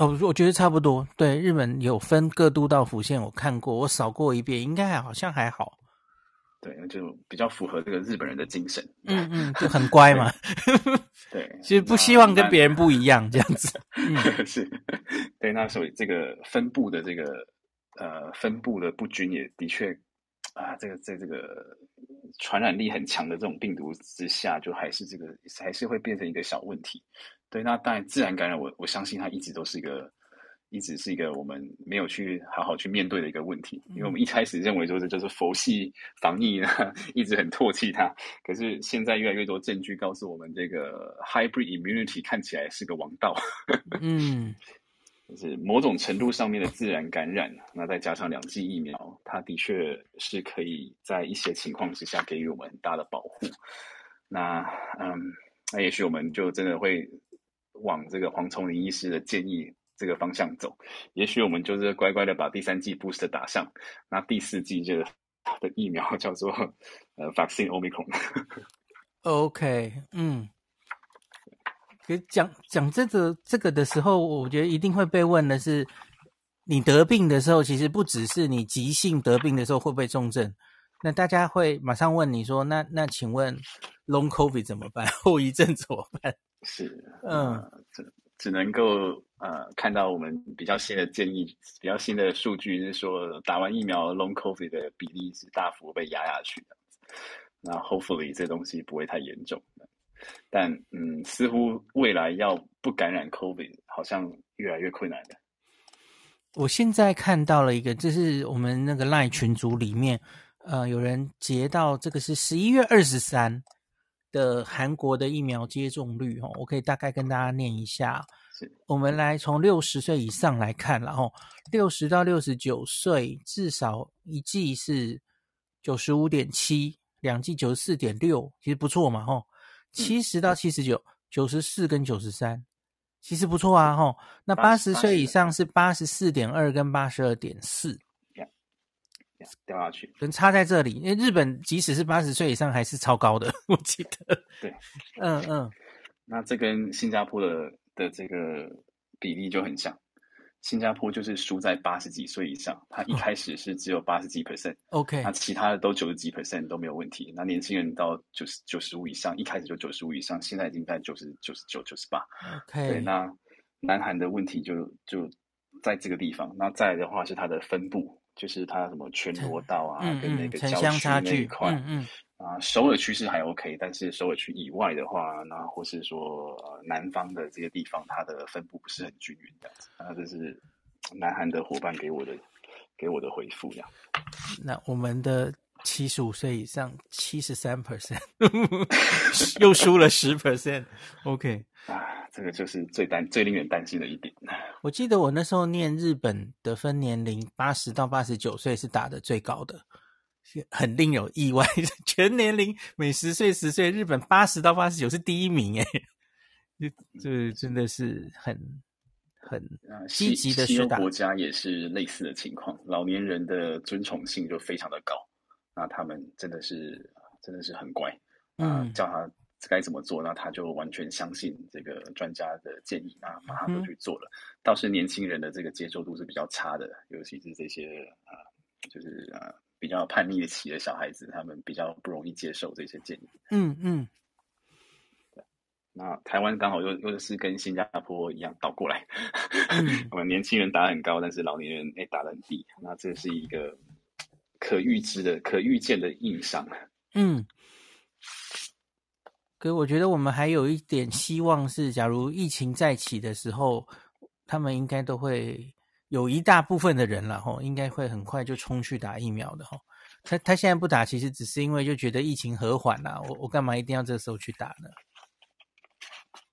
哦，我觉得差不多。对，日本有分各都道府县，我看过，我扫过一遍，应该还好像还好。对，就比较符合这个日本人的精神。嗯嗯，就很乖嘛。对，对 (laughs) 其实不希望跟别人不一样这样子。(laughs) 嗯，(laughs) 是。对，那所以这个分布的这个呃分布的不均也的确啊，这个在这个传染力很强的这种病毒之下，就还是这个还是会变成一个小问题。对，那当然自然感染我，我我相信它一直都是一个。一直是一个我们没有去好好去面对的一个问题，因为我们一开始认为说这就是佛系防疫呢，(laughs) 一直很唾弃它。可是现在越来越多证据告诉我们，这个 hybrid immunity 看起来是个王道。(laughs) 嗯，就是某种程度上面的自然感染，那再加上两剂疫苗，它的确是可以在一些情况之下给予我们很大的保护。那嗯，那也许我们就真的会往这个黄崇林医师的建议。这个方向走，也许我们就是乖乖的把第三剂 boost 打上，那第四剂这个 (laughs) 的疫苗叫做呃 vaccine omicron。OK，嗯，可讲讲这个这个的时候，我觉得一定会被问的是，你得病的时候，其实不只是你急性得病的时候会不会重症，那大家会马上问你说，那那请问 long covid 怎么办？后遗症怎么办？(laughs) 是，嗯。只只能够呃看到我们比较新的建议，比较新的数据是说，打完疫苗 long covid 的比例是大幅被压下去的。那 hopefully 这东西不会太严重，但嗯，似乎未来要不感染 covid 好像越来越困难的。我现在看到了一个，就是我们那个 LINE 群组里面，呃，有人截到这个是十一月二十三。的韩国的疫苗接种率哦，我可以大概跟大家念一下。我们来从六十岁以上来看，然后六十到六十九岁至少一剂是九十五点七，两剂九十四点六，其实不错嘛，吼。七十到七十九，九十四跟九十三，其实不错啊，吼。那八十岁以上是八十四点二跟八十二点四。掉下去，跟差在这里，因为日本即使是八十岁以上还是超高的，(laughs) 我记得。对，嗯嗯，那这跟新加坡的的这个比例就很像，新加坡就是输在八十几岁以上，他一开始是只有八十几 percent，OK，那其他的都九十几 percent 都没有问题。那年轻人到九十九十五以上，一开始就九十五以上，现在已经在九十九十九九十八，OK。对，那南韩的问题就就在这个地方，那再来的话是它的分布。就是它什么全罗道啊，跟那个郊区那一块，嗯嗯啊，首尔区是还 OK，但是首尔区以外的话，那或是说呃南方的这些地方，它的分布不是很均匀这样子。啊，这是南韩的伙伴给我的给我的回复这样。(laughs) 那我们的七十五岁以上七十三 percent，(laughs) 又输了十 percent，OK。啊，这个就是最担最令人担心的一点。我记得我那时候念日本的分年龄，八十到八十九岁是打的最高的，很令有意外。(laughs) 全年龄每十岁十岁，日本八十到八十九是第一名哎，这这真的是很很积极的。西欧国家也是类似的情况，老年人的尊崇性就非常的高，那他们真的是真的是很乖，嗯，叫他。该怎么做？那他就完全相信这个专家的建议，那马上就去做了。嗯、倒是年轻人的这个接受度是比较差的，尤其是这些啊、呃，就是啊、呃、比较叛逆期的小孩子，他们比较不容易接受这些建议。嗯嗯。那台湾刚好又又是跟新加坡一样倒过来，嗯、(laughs) 我们年轻人打很高，但是老年人哎打得很低。那这是一个可预知的、可预见的硬伤。嗯。可我觉得我们还有一点希望是，假如疫情再起的时候，他们应该都会有一大部分的人了吼，应该会很快就冲去打疫苗的吼。他他现在不打，其实只是因为就觉得疫情和缓啦。我我干嘛一定要这时候去打呢？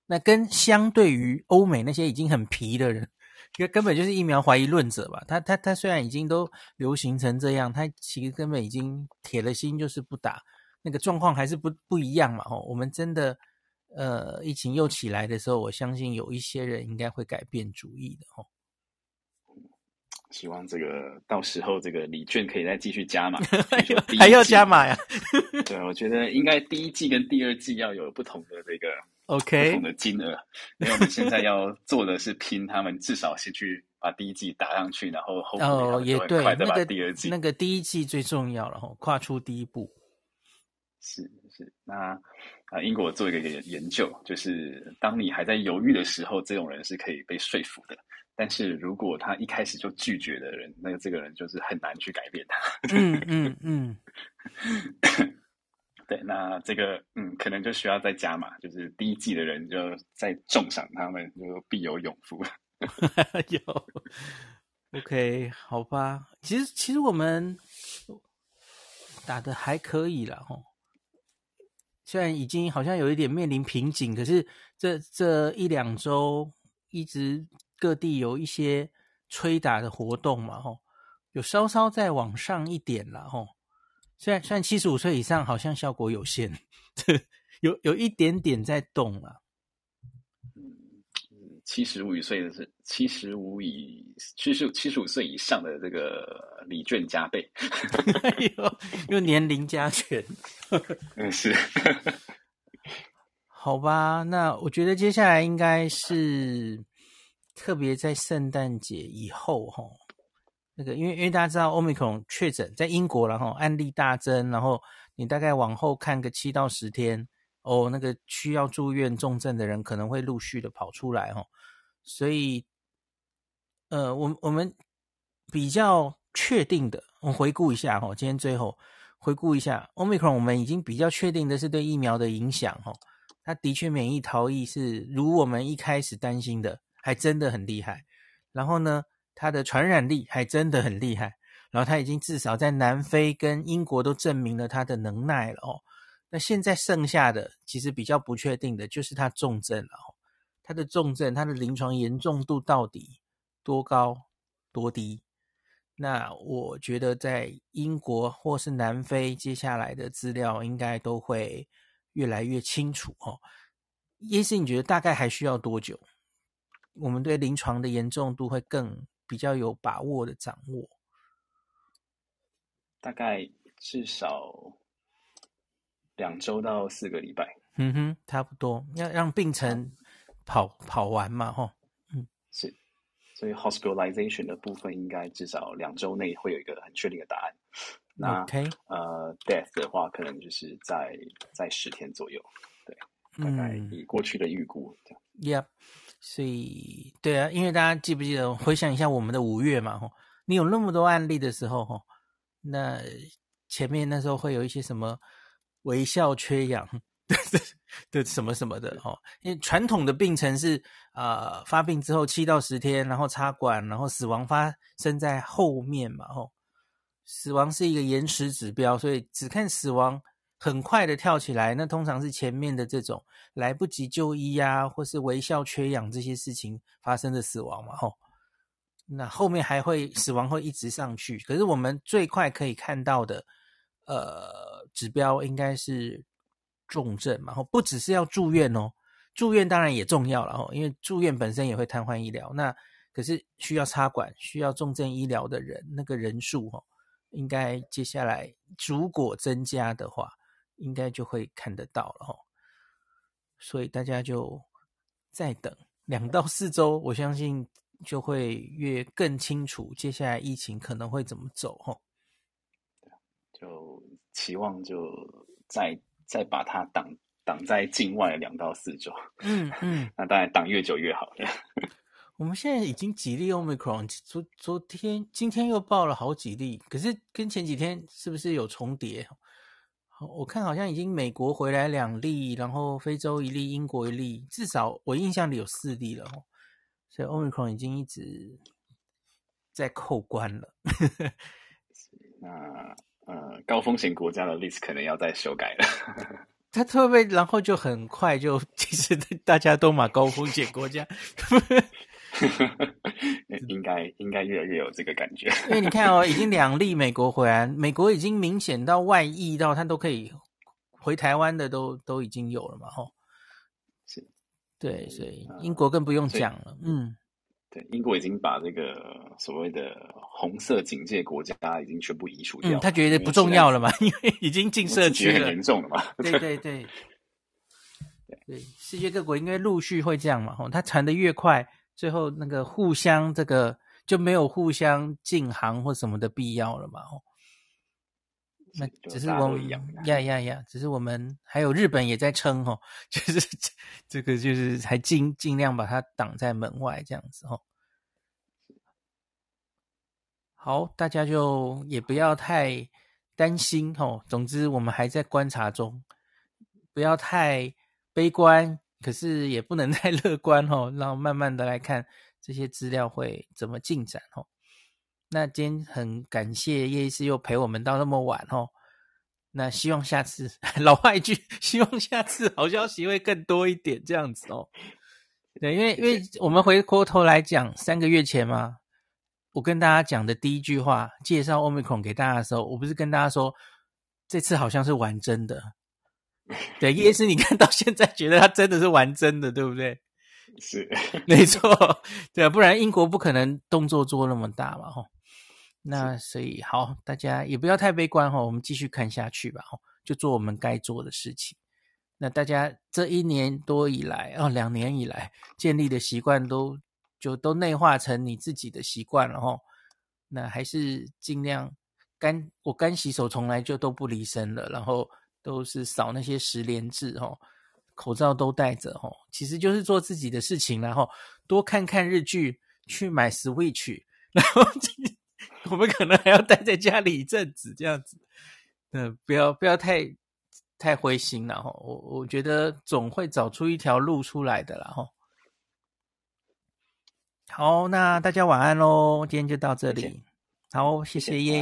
那跟相对于欧美那些已经很皮的人，因为根本就是疫苗怀疑论者吧。他他他虽然已经都流行成这样，他其实根本已经铁了心就是不打。那个状况还是不不一样嘛，吼，我们真的，呃，疫情又起来的时候，我相信有一些人应该会改变主意的，吼。希望这个到时候这个礼券可以再继续加码，(laughs) 还要加码呀？对，我觉得应该第一季跟第二季要有不同的这个 OK 不同的金额，因为我们现在要做的是拼他们至少先去把第一季打上去，然后后哦也对，那个第二季那个第一季最重要了，吼，跨出第一步。是是，那啊，英国做一个研研究，就是当你还在犹豫的时候，这种人是可以被说服的。但是如果他一开始就拒绝的人，那个这个人就是很难去改变他。嗯嗯嗯。(coughs) 对，那这个嗯，可能就需要再加码，就是第一季的人就再重赏他们，就必有勇夫。(laughs) 有，OK，好吧。其实其实我们打的还可以了吼，虽然已经好像有一点面临瓶颈，可是这这一两周一直各地有一些吹打的活动嘛吼，有稍稍再往上一点了吼。虽然虽然七十五岁以上好像效果有限，有有一点点在动了。嗯，七十五岁的是七十五以七十七十五岁以上的这个礼券加倍，又又年龄加权。(laughs) 嗯，是。好吧，那我觉得接下来应该是特别在圣诞节以后哈。那个，因为因为大家知道，Omicron 确诊在英国，然后案例大增，然后你大概往后看个七到十天，哦，那个需要住院重症的人可能会陆续的跑出来，哈，所以，呃，我我们比较确定的，我回顾一下，哈，今天最后回顾一下 Omicron，我们已经比较确定的是对疫苗的影响，哈，它的确免疫逃逸是如我们一开始担心的，还真的很厉害，然后呢，它的传染力还真的很厉害，然后它已经至少在南非跟英国都证明了它的能耐了哦。那现在剩下的其实比较不确定的就是它重症了哦，它的重症，它的临床严重度到底多高多低？那我觉得在英国或是南非接下来的资料应该都会越来越清楚哦。叶医师，你觉得大概还需要多久？我们对临床的严重度会更？比较有把握的掌握，大概至少两周到四个礼拜。嗯哼，差不多要让病程跑跑完嘛，吼。嗯，是，所以 hospitalization 的部分应该至少两周内会有一个很确定的答案。那 OK，呃，death 的话可能就是在在十天左右，对，大概以过去的预估这样。Yep。所以，对啊，因为大家记不记得，回想一下我们的五月嘛，吼，你有那么多案例的时候，吼，那前面那时候会有一些什么微笑缺氧的 (laughs) 什么什么的，吼，因为传统的病程是啊、呃，发病之后七到十天，然后插管，然后死亡发生在后面嘛，吼，死亡是一个延迟指标，所以只看死亡。很快的跳起来，那通常是前面的这种来不及就医呀、啊，或是微笑缺氧这些事情发生的死亡嘛，吼。那后面还会死亡会一直上去，可是我们最快可以看到的，呃，指标应该是重症嘛，吼，不只是要住院哦，住院当然也重要了，吼，因为住院本身也会瘫痪医疗。那可是需要插管、需要重症医疗的人，那个人数，吼，应该接下来如果增加的话。应该就会看得到了哈，所以大家就再等两到四周，我相信就会越更清楚接下来疫情可能会怎么走哈。就期望就再再把它挡挡在境外两到四周，嗯嗯，(laughs) 那当然挡越久越好。(laughs) 我们现在已经几例 Omicron，昨昨天今天又报了好几例，可是跟前几天是不是有重叠？我看好像已经美国回来两例，然后非洲一例，英国一例，至少我印象里有四例了。所以 Omicron 已经一直在扣关了。那呃，高风险国家的 list 可能要再修改了。(laughs) 他特别，然后就很快就，其实大家都嘛高风险国家。(laughs) 应该应该越来越有这个感觉，因为你看哦，(laughs) 已经两例美国回来，美国已经明显到外溢到他都可以回台湾的都都已经有了嘛，吼，是，对，所以英国更不用讲了，嗯，对，英国已经把这个所谓的红色警戒国家已经全部移除掉了，嗯，他觉得不重要了嘛，(laughs) 因为已经进社区了，很严重了嘛，对对对，对，世界各国应该陆续会这样嘛，吼，它传的越快。最后那个互相这个就没有互相禁航或什么的必要了嘛？哦，那只是我们呀呀呀，只是我们还有日本也在撑哦，(laughs) 就是这个就是还尽尽量把它挡在门外这样子哦。好，大家就也不要太担心哦。总之，我们还在观察中，不要太悲观，可是也不能 (laughs) 太乐观哦。然后慢慢的来看这些资料会怎么进展哦。那今天很感谢叶医师又陪我们到那么晚哦。那希望下次 (laughs) 老话一句，(laughs) 希望下次好消息会更多一点这样子哦。对，因为因为我们回过头来讲，三个月前嘛，我跟大家讲的第一句话，介绍 Omicron 给大家的时候，我不是跟大家说，这次好像是玩真的。(laughs) 对，叶医师，你看到现在觉得他真的是玩真的，对不对？是，(laughs) 没错，对啊，不然英国不可能动作做那么大嘛，吼。那所以好，大家也不要太悲观吼，我们继续看下去吧，吼，就做我们该做的事情。那大家这一年多以来，哦，两年以来建立的习惯都就都内化成你自己的习惯了吼。那还是尽量干，我干洗手从来就都不离身了，然后都是扫那些十连制吼，口罩都戴着吼，其实就是做自己的事情，然后多看看日剧，去买 Switch，然后 (laughs) 我们可能还要待在家里一阵子这样子，嗯，不要不要太。太灰心了哈，我我觉得总会找出一条路出来的啦哈。好，那大家晚安喽，今天就到这里。好，谢谢叶。